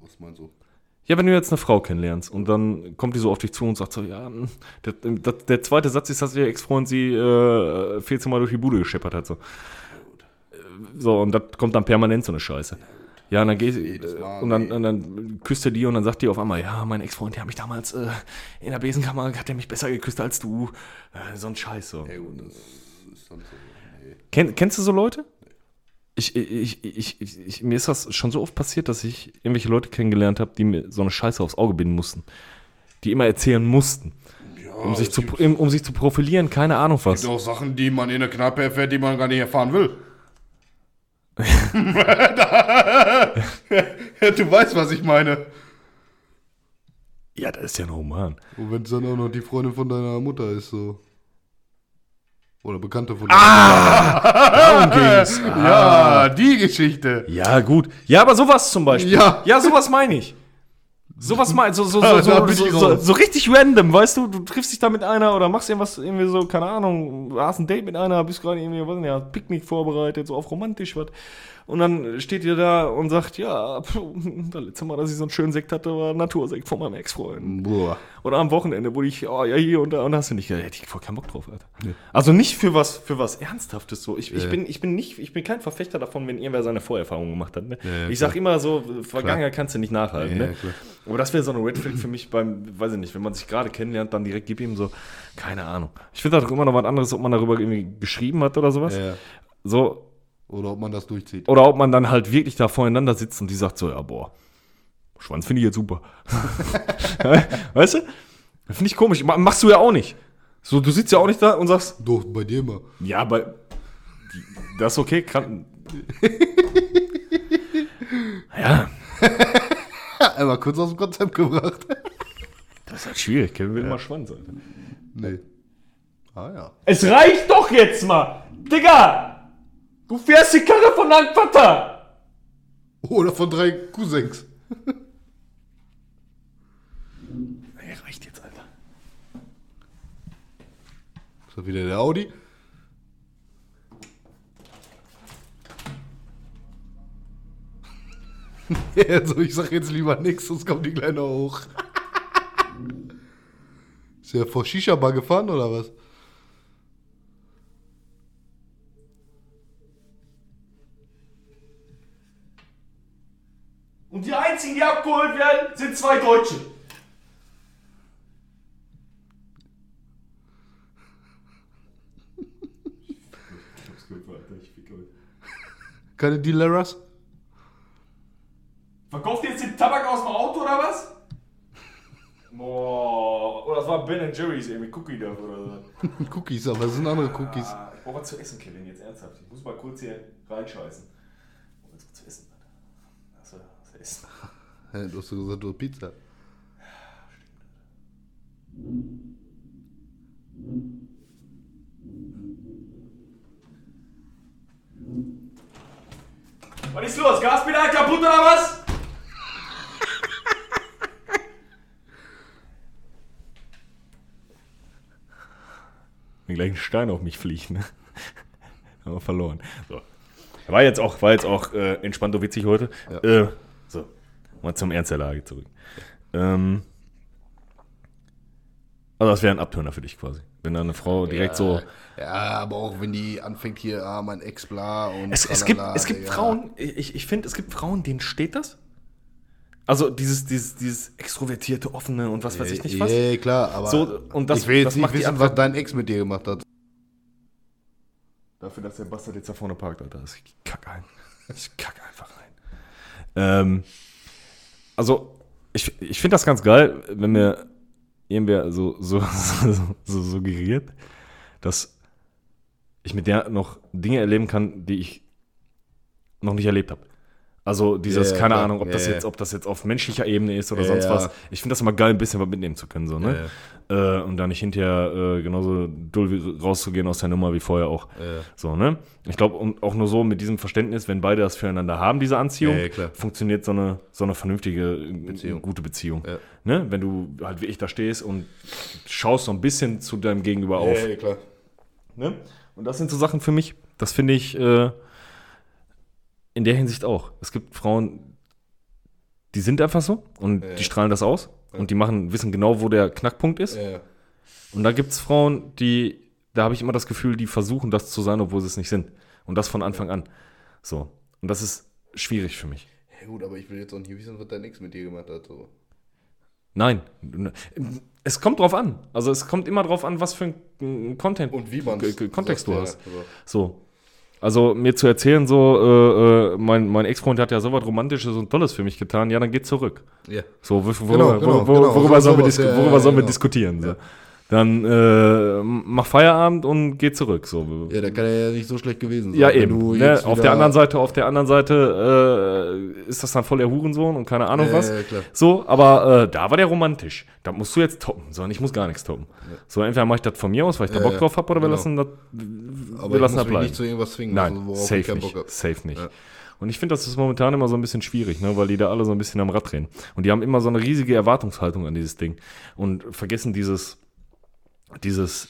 Was meinst du? Ja, wenn du jetzt eine Frau kennenlernst und dann kommt die so auf dich zu und sagt so, ja, hm, der, der, der zweite Satz ist, dass ihr Ex-Freund sie äh, 14 Mal durch die Bude gescheppert hat. So. So, und das kommt dann permanent so eine Scheiße. Ja, und dann Jedes Mal, und dann, nee. und dann küsst er die und dann sagt die auf einmal, ja, mein Ex-Freund, der hat mich damals äh, in der Besenkammer, hat der mich besser geküsst als du. Äh, so ein Scheiß so. Ja, gut, das ist dann so. Nee. Kenn, kennst du so Leute? Ich, ich, ich, ich, mir ist das schon so oft passiert, dass ich irgendwelche Leute kennengelernt habe, die mir so eine Scheiße aufs Auge binden mussten. Die immer erzählen mussten. Ja, Um sich, es zu, um, um sich zu profilieren, keine Ahnung was. gibt auch Sachen, die man in der Kneipe erfährt, die man gar nicht erfahren will. du weißt, was ich meine. Ja, das ist ja ein Roman. Und wenn es dann auch noch die Freundin von deiner Mutter ist, so. Oder Bekannte von Darum ging's. Ja, die Geschichte. Ja, gut. Ja, aber sowas zum Beispiel. Ja. ja sowas meine ich. Sowas meine so, so, so, so, so, so, so richtig random, weißt du? Du triffst dich da mit einer oder machst irgendwas, irgendwie so, keine Ahnung, hast ein Date mit einer, bist gerade irgendwie, was denn ja, Picknick vorbereitet, so auf romantisch was. Und dann steht ihr da und sagt, ja, pff, das letzte Mal, dass ich so einen schönen Sekt hatte, war Natursekt von meinem Ex-Freund. Oder am Wochenende, wo ich, oh ja, hier und da, und da hast du nicht, hätte ich voll keinen Bock drauf, Alter. Also nicht für was, für was Ernsthaftes so. Ich, ich, Ja. bin, ich bin nicht, ich bin kein Verfechter davon, wenn irgendwer seine Vorerfahrungen gemacht hat. Ne? ja, ich sag immer so, Vergangenheit kannst du nicht nachhalten. Ja, ne? Aber das wäre so eine Red Flag für mich beim, weiß ich nicht, wenn man sich gerade kennenlernt, dann direkt gib ihm so, keine Ahnung. Ich finde das doch immer noch was anderes, ob man darüber irgendwie geschrieben hat oder sowas. So, Oder ob man das durchzieht. oder ob man dann halt wirklich da voreinander sitzt und die sagt so, ja, boah, Schwanz finde ich jetzt super. weißt du? Finde ich komisch. Ma- Machst du ja auch nicht. So, du sitzt ja auch nicht da und sagst, Doch, bei dir mal. ja, die- das ist okay. Kann, ja, Einmal kurz aus dem Konzept gebracht. das ist halt schwierig. Kevin will immer Schwanz, Alter. Nee. Ah ja. Es reicht doch jetzt mal! Digga! Du fährst die Karre von deinem Vater! Oder von drei Cousins. Ey, reicht jetzt, Alter. Ist das wieder der Audi? also ich sag jetzt lieber nichts, sonst kommt die Kleine hoch. Ist der vor Shisha-Bar gefahren oder was? Einzigen, die abgeholt werden, sind zwei Deutsche. Keine Dealeras? Verkauft ihr jetzt den Tabak aus dem Auto oder was? Boah, oder das war Ben Jerry's irgendwie Cookie da oder so. Cookies, aber es sind andere Cookies. Ah, ich brauche was zu essen, Kevin, jetzt ernsthaft. Ich muss mal kurz hier reinscheißen. Ich brauche was zu essen, du was zu essen? Hä, du hast doch gesagt, du hast Pizza. Was ist los? Gaspedal kaputt oder was? Wenn gleich ein Stein auf mich fliegt, ne? Haben wir verloren. So. War jetzt auch, war jetzt auch äh, entspannt und witzig heute. Ja. Äh, mal zum Ernst der Lage zurück. Ähm, also das wäre ein Abtörner für dich quasi. Wenn da eine Frau direkt so. Ja, aber auch wenn die anfängt hier, ah, mein Ex bla und Es, es gibt, es gibt Digga. Frauen, ich, ich finde, es gibt Frauen, denen steht das. Also dieses, dieses, dieses extrovertierte, offene und was weiß ich nicht was. Ja, klar, aber So, und das- ich will jetzt nicht wissen, was dein Ex mit dir gemacht hat. Dafür, dass der Bastard jetzt da vorne parkt, Alter. Ich kack ein. Ich kack einfach rein. Ähm, also, ich, ich finde das ganz geil, wenn mir irgendwer so, so, so, so suggeriert, dass ich mit der noch Dinge erleben kann, die ich noch nicht erlebt habe. Also dieses, ja, keine klar. Ahnung, ob das Ja, jetzt, ob das jetzt auf menschlicher Ebene ist oder Ja, sonst was. Ich finde das immer geil, ein bisschen was mitnehmen zu können, so, ne? Äh, und da nicht hinterher äh, genauso dull rauszugehen aus der Nummer wie vorher auch. So, ne? Ich glaube, und auch nur so mit diesem Verständnis, wenn beide das füreinander haben, diese Anziehung, funktioniert so eine, so eine vernünftige, Beziehung. gute Beziehung. Ne? Wenn du halt wie ich da stehst und schaust so ein bisschen zu deinem Gegenüber auf. Ja, klar. Ne? Und das sind so Sachen für mich, das finde ich äh, in der Hinsicht auch. Es gibt Frauen, die sind einfach so und Ja. die strahlen das aus und die machen, wissen genau, wo der Knackpunkt ist. Ja. Und dann gibt es Frauen, die, da habe ich immer das Gefühl, die versuchen das zu sein, obwohl sie es nicht sind. Und das von Anfang an. So. Und das ist schwierig für mich. ja, gut, aber ich will jetzt auch nicht wissen, was dein Ex mit dir gemacht hat. So. Nein. Es kommt drauf an. Also es kommt immer drauf an, was für ein Content Und wie man Kontext du ja, hast. so. So. Also mir zu erzählen, so, äh, äh, mein, mein Ex-Freund hat ja so was Romantisches und Tolles für mich getan, ja, dann geht zurück. Ja. So, Genau, genau, wo, genau. worüber So sollen wir, dis ja, worüber ja, sollen wir genau. diskutieren? So. Dann äh, mach Feierabend und geh zurück. So. ja, da kann er ja nicht so schlecht gewesen sein. Ja, eben. Ne? Auf der anderen Seite, auf der anderen Seite äh, ist das dann voll der Hurensohn und keine Ahnung Ja, was. ja, klar. So, aber äh, da war der romantisch. Da musst du jetzt toppen, sondern ich muss gar nichts toppen. So, entweder mache ich das von mir aus, weil ich da Ja, Bock ja. drauf habe, oder wir Genau. lassen das, Aber wir ich lassen muss das bleiben. nicht zu irgendwas zwingen, Nein, also ich safe keinen nicht. Safe nicht. Ja. Und ich finde, das ist momentan immer so ein bisschen schwierig, ne, weil die da alle so ein bisschen am Rad drehen. Und die haben immer so eine riesige Erwartungshaltung an dieses Ding und vergessen dieses, dieses,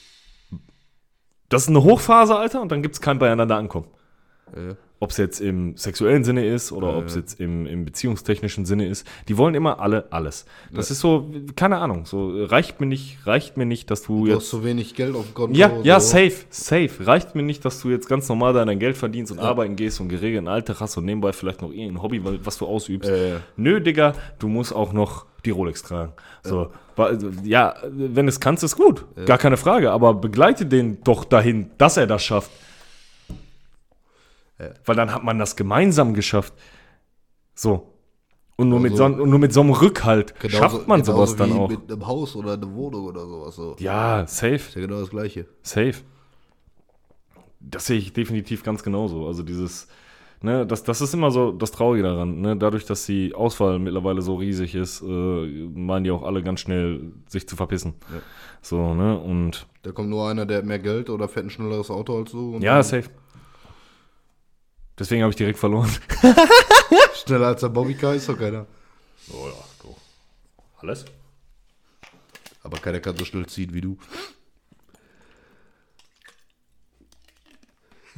das ist eine Hochphase, Alter, und dann gibt es kein Beieinander ankommen. Ja. Ob es jetzt im sexuellen Sinne ist oder Ja, ob es ja. jetzt im, im beziehungstechnischen Sinne ist. Die wollen immer alle alles. Das ist so, keine Ahnung, so reicht mir nicht, reicht mir nicht, dass du Du hast jetzt zu wenig Geld auf dem Konto. ja, ja, so. safe, safe. Reicht mir nicht, dass du jetzt ganz normal dein Geld verdienst und arbeiten gehst und geregelten Alltag hast und nebenbei vielleicht noch irgendein Hobby, was du ausübst. Ja, ja. Nö, Digga, du musst auch noch die Rolex tragen. So, also, ja, wenn es kannst, ist gut. Gar keine Frage. Aber begleite den doch dahin, dass er das schafft. Weil dann hat man das gemeinsam geschafft. So. Und nur, mit, so, Also- und nur mit so einem Rückhalt Genauso- schafft man sowas genauso dann auch. mit einem Haus oder einer Wohnung oder sowas. So. Ja, safe. Ist ja genau das Gleiche. Safe. Das sehe ich definitiv ganz genauso. Also dieses, ne, das, das ist immer so das Traurige daran. Ne? Dadurch, dass die Auswahl mittlerweile so riesig ist, äh, meinen die auch alle ganz schnell, sich zu verpissen. Ja. So, ne? Und Da kommt nur einer, der hat mehr Geld oder fährt ein schnelleres Auto als du. ja, safe. Deswegen habe ich direkt verloren. Schneller als der Bobbycar ist doch keiner. Oh ja, du. Alles? Aber keiner kann so schnell ziehen wie du.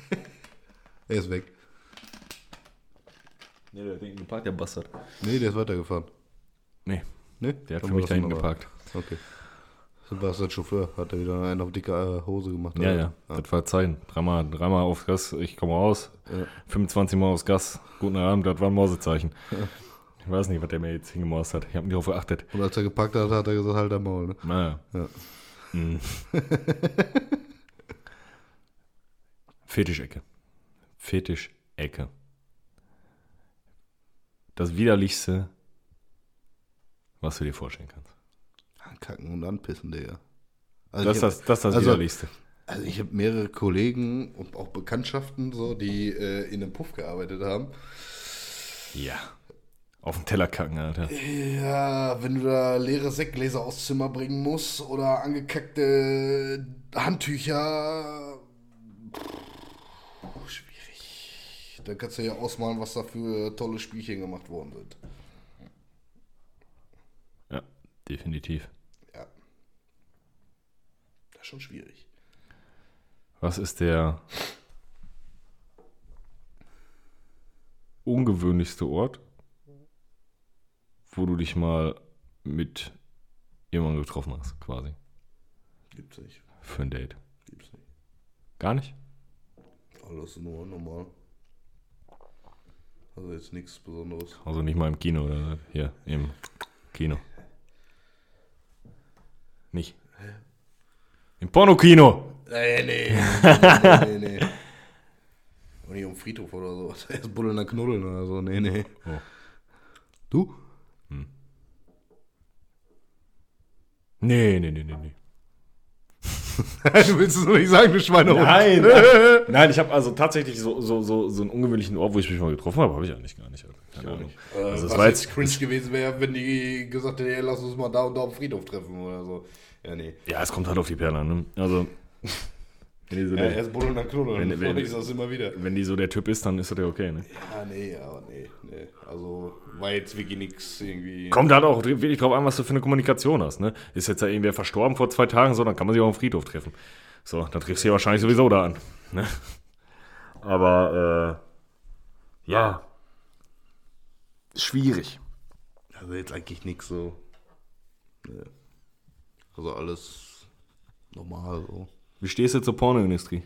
er ist weg. Nee, der hat hinten geparkt, der Bastard. Nee, der ist weitergefahren. Nee, Nee? der hat Dann für mich da hinten geparkt. Okay. Sebastian Chauffeur hat er wieder einen auf dicke äh, Hose gemacht. Ja, oder? ja, das war Zeichen. Dreimal, dreimal auf Gas, ich komme raus. Ja. 25 Mal aufs Gas. Guten Abend, das war ein Mausezeichen. Ich weiß nicht, was der mir jetzt hingemaust hat. Ich habe nicht darauf geachtet. Und als er gepackt hat, hat er gesagt, halt der Maul. Ne? Naja. Ja. Mhm. Fetischecke. Fetischecke. Das widerlichste, was du dir vorstellen kannst. Ankacken und anpissen, Digga. Also Das hab- das, das, ist das also- widerlichste. Also ich habe mehrere Kollegen und auch Bekanntschaften, so, die äh, in einem Puff gearbeitet haben. Ja. Auf den Teller kacken, Alter. Ja, wenn du da leere Sektgläser aus Zimmer bringen musst oder angekackte Handtücher. Puh, schwierig. Da kannst du ja ausmalen, was da für tolle Spielchen gemacht worden sind. Ja, definitiv. Schon schwierig. Was ist der ungewöhnlichste Ort, wo du dich mal mit jemandem getroffen hast, quasi, Gibt's nicht. für ein Date? Gibt's nicht. Gar nicht? Alles nur normal. Also jetzt nichts Besonderes. Also nicht mal im Kino oder hier im Kino. Nicht. Im Pornokino. Nee, nee. nee, nee, nee. Und nicht um Friedhof oder so. Erst Buddeln dann Knuddeln oder so. Nee, nee. Oh. Du? Nee, nee, nee, nee, nee. du willst es nur nicht sagen, du Schweinehund. Nein, nein, ich habe also tatsächlich so, so, so, so einen ungewöhnlichen Ort, wo ich mich mal getroffen habe, habe ich eigentlich gar nicht. Alter. Keine Ahnung. Äh, Also es was war jetzt cringe gewesen wäre, wenn die gesagt hätten, ey, lass uns mal da und da am Friedhof treffen oder so. Ja, nee. Ja, es kommt halt auf die Perle an. Ne? Also, wenn die, so Ja, der, erst Buddeln, dann Knuddeln. Wenn- wenn- ich sag's immer wieder. wenn die so der Typ ist, dann ist das ja okay. Ne? Ja, nee, aber nee, nee. Also war jetzt wirklich nichts irgendwie. Kommt halt auch wirklich drauf an, was du für eine Kommunikation hast. Ne? Ist jetzt da irgendwer verstorben vor zwei Tagen, so, dann kann man sich auch am Friedhof treffen. So, dann triffst du ja wahrscheinlich sowieso da an. Ne? Aber, äh, ja. Schwierig. Also jetzt eigentlich nichts so. Nee. Also alles normal so. Wie stehst du zur Pornoindustrie?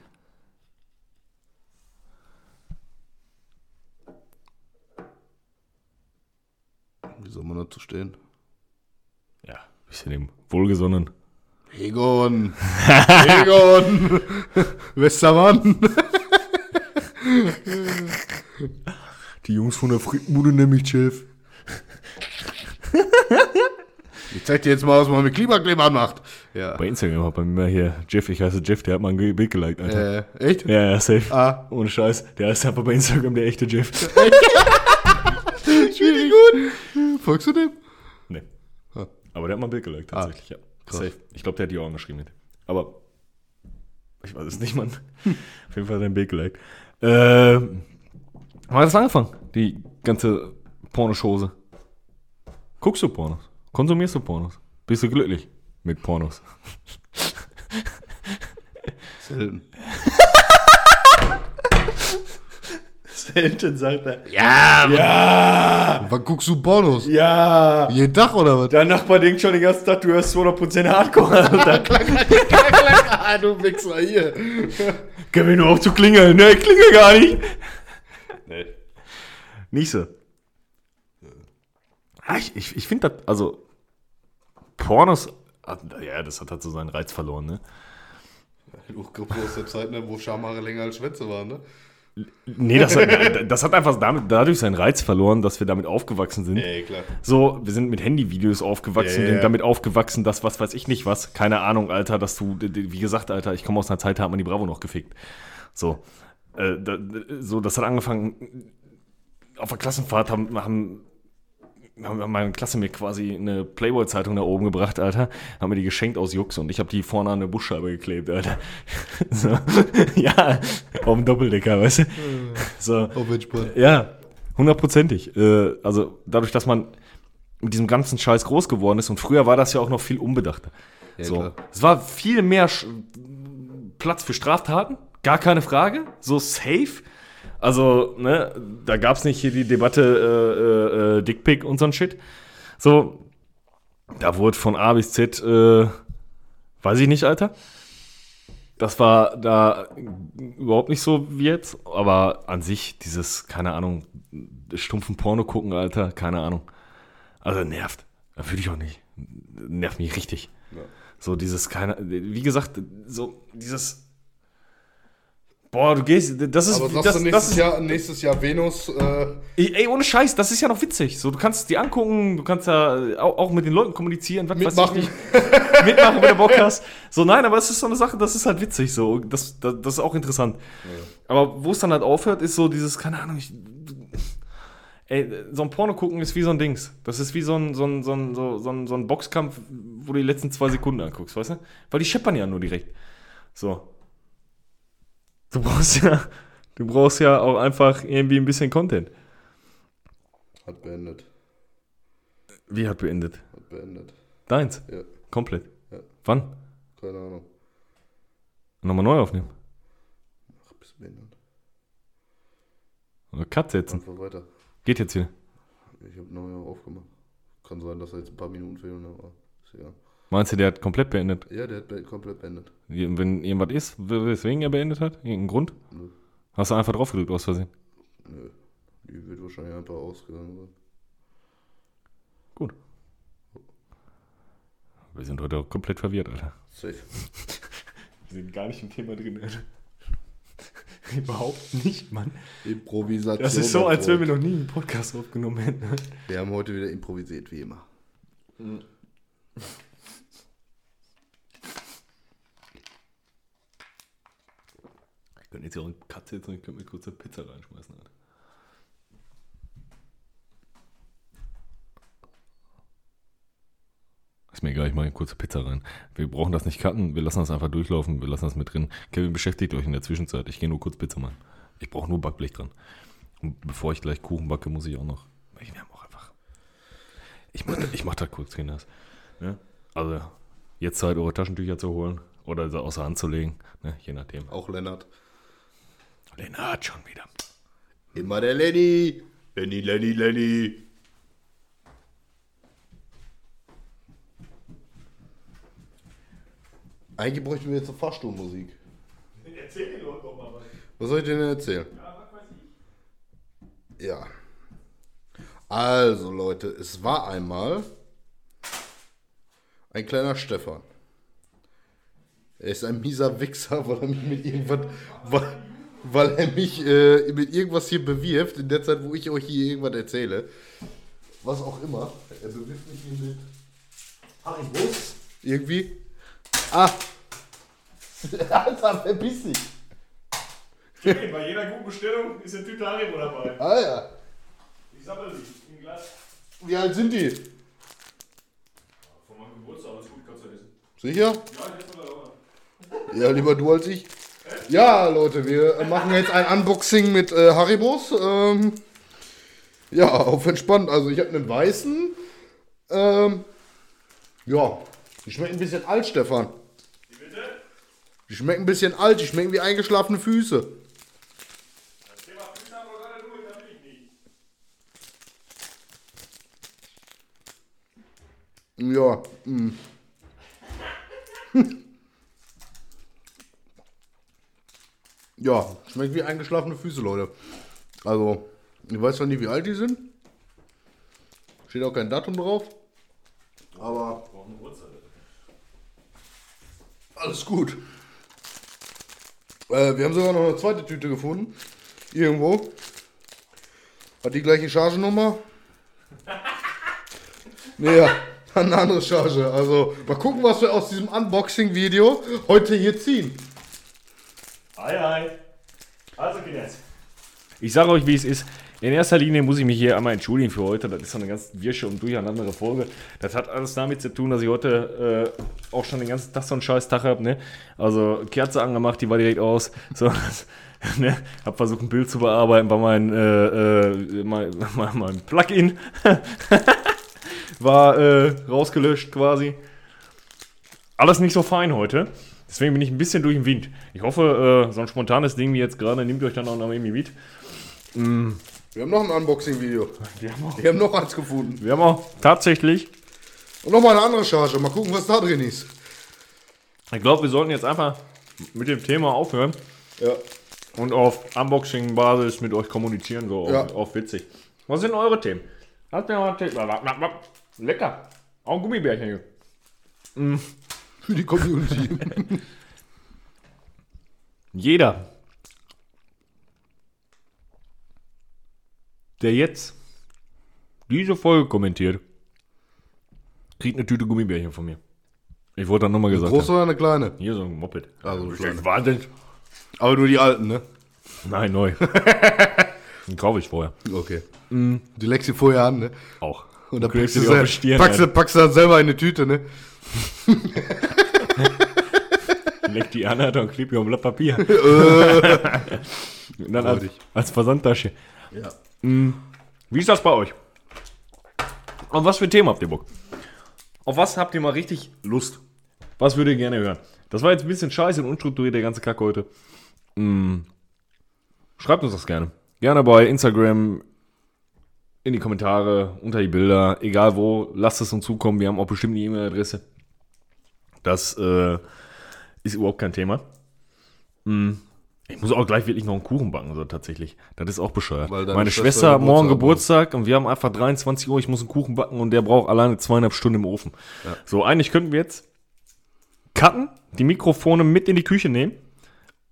Wie soll man dazu stehen? Ja, bisschen dem wohlgesonnen. Egon! Egon! Westermann! Die Jungs von der Frittenbude nämlich, Chef. Ich zeig dir jetzt mal, was man mit Klimakleber macht. Ja. Bei Instagram hat bei mir hier Jeff, ich heiße Jeff, der hat mal ein Bild geliked, Alter. Äh, echt? Ja, ja, safe. Ah. Ohne Scheiß. Der ist einfach bei Instagram der echte Jeff. Schwierig gut. Folgst du dem? nee. Ah. Aber der hat mal ein Bild geliked, tatsächlich, ja. Safe. Ich glaube, der hat die auch angeschrieben. Mit. Aber ich weiß es nicht, Mann. Auf jeden Fall hat er ein Bild geliked. Äh, wann hat das angefangen? Die ganze Pornoschose. Guckst du Pornos? Konsumierst du Pornos? Bist du glücklich mit Pornos? Selten. Selten, sagt er. Ja, Ja! Wann guckst du Pornos? Ja! Jeden Tag oder was? Der Nachbar denkt schon den ganzen Tag, du hörst 200% Hardcore. Alter. ah, du Wichser hier. Geh mir nur auf zu klingeln. Ne, ich klingel gar nicht. Nee. Nicht so. Ah, Ich, ich, ich finde das, also, Pornos, hat- ja, das hat halt so seinen Reiz verloren, ne? Kommst aus der Zeit, ne, wo Schamhaare länger als Schwänze waren, ne? Nee, das hat, das hat einfach damit, dadurch seinen Reiz verloren, dass wir damit aufgewachsen sind. Ey, klar. So, wir sind mit Handyvideos aufgewachsen, Ja, sind ja. damit aufgewachsen, dass was weiß ich nicht was. Keine Ahnung, Alter, dass du, wie gesagt, Alter, ich komme aus einer Zeit, da hat man die Bravo noch gefickt. So, äh, da, so das hat angefangen, auf der Klassenfahrt haben, haben, haben meine Klasse mir quasi eine Playboy-Zeitung da oben gebracht, Alter. Haben mir die geschenkt aus Jux und ich habe die vorne an eine Buschscheibe geklebt, Alter. So, ja, auf dem Doppeldecker, weißt du? So, Auf entspannt. ja, hundertprozentig. Äh, also dadurch, dass man mit diesem ganzen Scheiß groß geworden ist und früher war das ja auch noch viel unbedachter. Ja, so. klar. Es war viel mehr Platz für Straftaten, gar keine Frage, so safe. Also, ne, da gab es nicht hier die Debatte äh, äh, äh, Dickpick und so ein Shit. So, da wurde von A bis Z, äh, weiß ich nicht, Alter. Das war da überhaupt nicht so wie jetzt, aber an sich dieses, keine Ahnung, stumpfen Porno gucken, Alter, keine Ahnung. Also nervt. Da würde ich auch nicht. Nervt mich richtig. Ja. So dieses, keine, wie gesagt, so dieses, boah, du gehst, das ist, Aber das, du nächstes, das ist, Jahr, nächstes Jahr Venus, äh, ey, ohne Scheiß, das ist ja noch witzig. So, du kannst es dir angucken, du kannst ja auch, auch mit den Leuten kommunizieren, was Mitmachen. weiß ich nicht. Mitmachen, wenn du Bock hast. So, nein, aber es ist so eine Sache, das ist halt witzig, so, das, das, das ist auch interessant. Aber wo es dann halt aufhört, ist so dieses, keine Ahnung, ich, ey, so ein Porno gucken ist wie so ein Dings. Das ist wie so ein, so ein, so ein, so, so ein, so ein Boxkampf, wo du die letzten zwei Sekunden anguckst, weißt du? Weil die scheppern ja nur direkt. So. Du brauchst ja, du brauchst ja auch einfach irgendwie ein bisschen Content. hat beendet. Wie hat beendet? Hat beendet. Deins? Ja, Komplett? Ja. Wann? keine Ahnung. Nochmal neu aufnehmen? Ach, bist behindert. Oder Cut setzen? Einfach weiter. Geht jetzt wieder. Ich habe neu aufgemacht. Kann sein, dass da jetzt ein paar Minuten fehlen, aber ist egal. Meinst du, der hat komplett beendet? Ja, der hat be komplett beendet. Wenn irgendwas ist, weswegen er beendet hat? Irgendein Grund? Nö. Hast du einfach drauf gedrückt aus Versehen? Nö. Die wird wahrscheinlich einfach ausgegangen sein. Gut. Wir sind heute auch komplett verwirrt, Alter. Safe. Wir sind gar nicht im Thema drin, Alter. Überhaupt nicht, Mann. Improvisation. Das ist so, als wenn wir. noch nie einen Podcast aufgenommen hätten. Wir haben heute wieder improvisiert, wie immer. Ich könnte jetzt ja auch eine Katze jetzt und ich könnte mir kurz eine Pizza reinschmeißen, Alter. Ist mir egal, ich mache eine kurze Pizza rein. Wir brauchen das nicht cutten, wir lassen das einfach durchlaufen, wir lassen das mit drin. Kevin beschäftigt euch in der Zwischenzeit. Ich gehe nur kurz Pizza machen. Ich brauche nur Backblech dran. Und bevor ich gleich Kuchen backe, muss ich auch noch. Ich haben auch einfach. Ich mach, ich mach das kurz, Kinders. Ne? Also, jetzt Zeit, eure Taschentücher zu holen oder außer Hand zu legen. Ne? Je nachdem. Auch Lennart. Lennart schon wieder. Immer der Lenny. Lenny, Lenny, Lenny. Eigentlich bräuchten wir jetzt eine Fahrstuhlmusik. Erzähl den Leuten doch mal was. Was soll ich denn erzählen? Ja, was weiß ich. Ja. Also Leute, es war einmal ein kleiner Stefan. Er ist ein mieser Wichser, weil er mich mit irgendwas, weil, er mich äh, mit irgendwas hier bewirft, in der Zeit, wo ich euch hier irgendwas erzähle. Was auch immer. Er bewirft mich hier mit Haribos. Irgendwie. Ah! Alter, verpiss dich! Bei jeder guten Bestellung ist eine Tüte Haribo dabei. Ah ja. Ich sammle die im Glas. Wie alt sind die? Von meinem Geburtstag, alles gut, kannst du essen. Sicher? Ja, jetzt mal da. Ja, lieber du als ich. Ja, Leute, wir machen jetzt ein Unboxing mit äh, Haribos. Ähm, ja, auf entspannt. Also ich habe einen weißen. Ähm, ja, die schmecken ein bisschen alt, Stefan. Wie bitte? Die schmecken ein bisschen alt, die schmecken wie eingeschlafene Füße. Das Thema Pizza haben wir gerade durch, da bin ich nicht. Ja, mm. Ja, schmeckt wie eingeschlafene Füße, Leute. Also, ich weiß zwar nicht, wie alt die sind. Steht auch kein Datum drauf. Aber alles gut. Äh, wir haben sogar noch eine zweite Tüte gefunden. Irgendwo. Hat die gleiche Chargenummer? Nee, ja, hat eine andere Charge. Also, mal gucken, was wir aus diesem Unboxing-Video heute hier ziehen. Hi, hi. Also, Kinders. Ich sage euch, wie es ist. In erster Linie muss ich mich hier einmal entschuldigen für heute. Das ist so eine ganz wirsche und durcheinandere Folge. Das hat alles damit zu tun, dass ich heute äh, auch schon den ganzen Tag so einen scheiß Tag habe. Ne? Also Kerze angemacht, die war direkt aus. So, ne? Hab versucht, ein Bild zu bearbeiten bei meinem äh, äh, mein, mein, mein Plugin. war äh, rausgelöscht quasi. Alles nicht so fein heute. Deswegen bin ich ein bisschen durch den Wind. Ich hoffe, äh, so ein spontanes Ding wie jetzt gerade nimmt euch dann auch noch irgendwie mit. Wir haben noch ein Unboxing-Video. Wir Wir haben noch eins gefunden. wir haben auch tatsächlich, Und nochmal eine andere Charge. Mal gucken, was da drin ist. ich glaube, wir sollten jetzt einfach mit dem Thema aufhören Ja. und auf Unboxing-Basis mit euch kommunizieren, so Ja. auf witzig. Was sind eure Themen? Habt ihr mal? Lecker. Auch ein Gummibärchen hier. Für die Community. Jeder, der jetzt diese Folge kommentiert, kriegt eine Tüte Gummibärchen von mir. Ich wollte dann nochmal gesagt Groß haben. oder eine kleine? Hier so ein Moped. Also eine kleine. Wahnsinn. Aber nur die alten, ne? Nein, neu. Den kaufe ich vorher. Okay. Die legst du vorher an, ne? Auch. Und dann packst du, Stirn packst, du, packst du dann selber in eine Tüte, ne? Leg die an, Alter, und kleb ihr am Blatt Papier. und dann als, als Versandtasche. Ja. Wie ist das bei euch? Auf was für Themen habt ihr Bock? Auf was habt ihr mal richtig Lust? Was würdet ihr gerne hören? Das war jetzt ein bisschen scheiße und unstrukturiert, der ganze Kack heute. Mm. Schreibt uns das gerne. Gerne bei Instagram, in die Kommentare, unter die Bilder, egal wo. Lasst es uns zukommen. Wir haben auch bestimmt eine E-Mail-Adresse. Das äh, ist überhaupt kein Thema. Mm. Ich muss auch gleich wirklich noch einen Kuchen backen, so tatsächlich. Das ist auch bescheuert. Meine Schwester Schwester hat morgen Geburtstag und wir haben einfach 23 Uhr, ich muss einen Kuchen backen und der braucht alleine zweieinhalb Stunden im Ofen. So, eigentlich könnten wir jetzt cutten, die Mikrofone mit in die Küche nehmen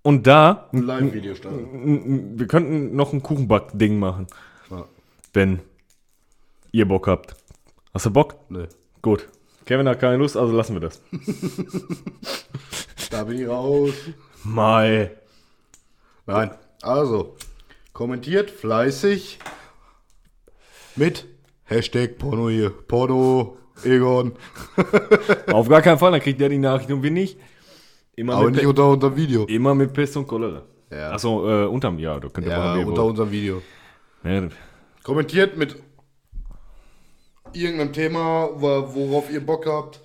und da, Ein Live-Video starten. wir könnten noch ein Kuchenback-Ding machen, Ja. wenn ihr Bock habt. Hast du Bock? Nee, Gut. Kevin hat keine Lust, also lassen wir das. da bin ich raus. Mai. Nein, also, kommentiert fleißig mit Hashtag Porno hier. Porno, Egon. Auf gar keinen Fall, dann kriegt der die Nachricht und wir nicht. Immer Aber mit, nicht Pe unter unserem Video. immer mit Pest und Cholera. Ja. Achso, äh, unterm Jahr, da könnt ihr Ja, unter unserem Video. Ja, Kommentiert mit irgendeinem Thema, wo- worauf ihr Bock habt.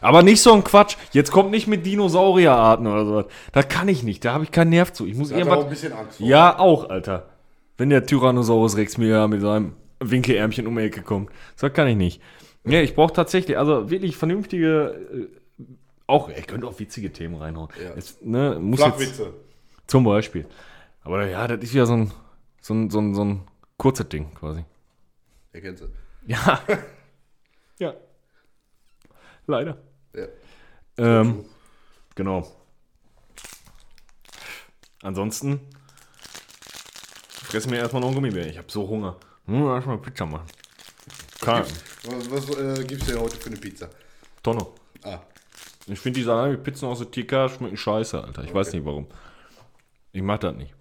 Aber nicht so ein Quatsch. Jetzt kommt nicht mit Dinosaurierarten oder so. Das kann ich nicht. Da habe ich keinen Nerv zu. Ich muss Da hat er auch irgendwas. ein bisschen Angst vor. Ja, auch, Alter. Wenn der Tyrannosaurus Rex mir mit seinem Winkelärmchen um die Ecke kommt. Das kann ich nicht. Ja, ich brauche tatsächlich, also wirklich vernünftige, äh, auch, ihr könnt auch witzige Themen reinhauen. Ja. Es, ne, muss jetzt, Flachwitze. zum Beispiel. Aber ja, das ist wieder so ein, so ein, so ein, so ein kurzes Ding quasi. Kennt sie. Ja. ja. Leider. Ja. Ähm, genau. Ansonsten fressen wir erstmal noch ein Gummibär. Ich habe so Hunger. Hm, erstmal Pizza machen. Kann. Was, was äh, gibt's dir heute für eine Pizza? Tonno. Ah, Ich finde die Salami-Pizzen aus der TK schmecken scheiße, Alter. Ich weiß nicht warum. Ich mach das nicht.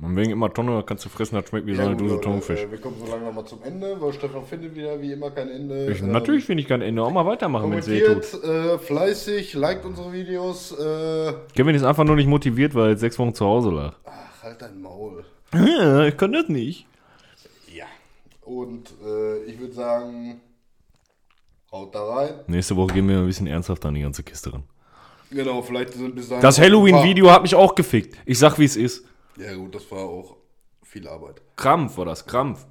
Und wegen immer Tonno, da kannst du fressen, das schmeckt wie so eine Dose Thunfisch. äh, wir kommen so lange nochmal zum Ende, weil Stefan findet wieder wie immer kein Ende. Ich, Ähm, natürlich finde ich kein Ende. Auch mal weitermachen, wenn es weh tut. Kommentiert äh, fleißig, liked unsere Videos. Äh, Kevin ist einfach nur nicht motiviert, weil er jetzt sechs Wochen zu Hause lag. ach, halt dein Maul. Ich kann das nicht. Ja. Und äh, ich würde sagen, haut da rein. Nächste Woche gehen wir ein bisschen ernsthaft an die ganze Kiste ran. Genau, vielleicht sind bis dahin. Das Halloween-Video hat mich auch gefickt. Ich sag, wie es ist. Ja, gut, das war auch viel Arbeit. Krampf war das, Krampf.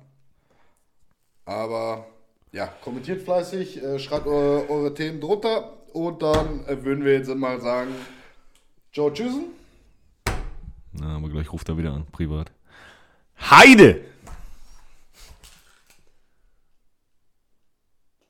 Aber ja, kommentiert fleißig, äh, schreibt eure, eure Themen drunter und dann äh, würden wir jetzt mal sagen: Ciao, tschüssen. Na, aber gleich ruft er wieder an, privat. Heide!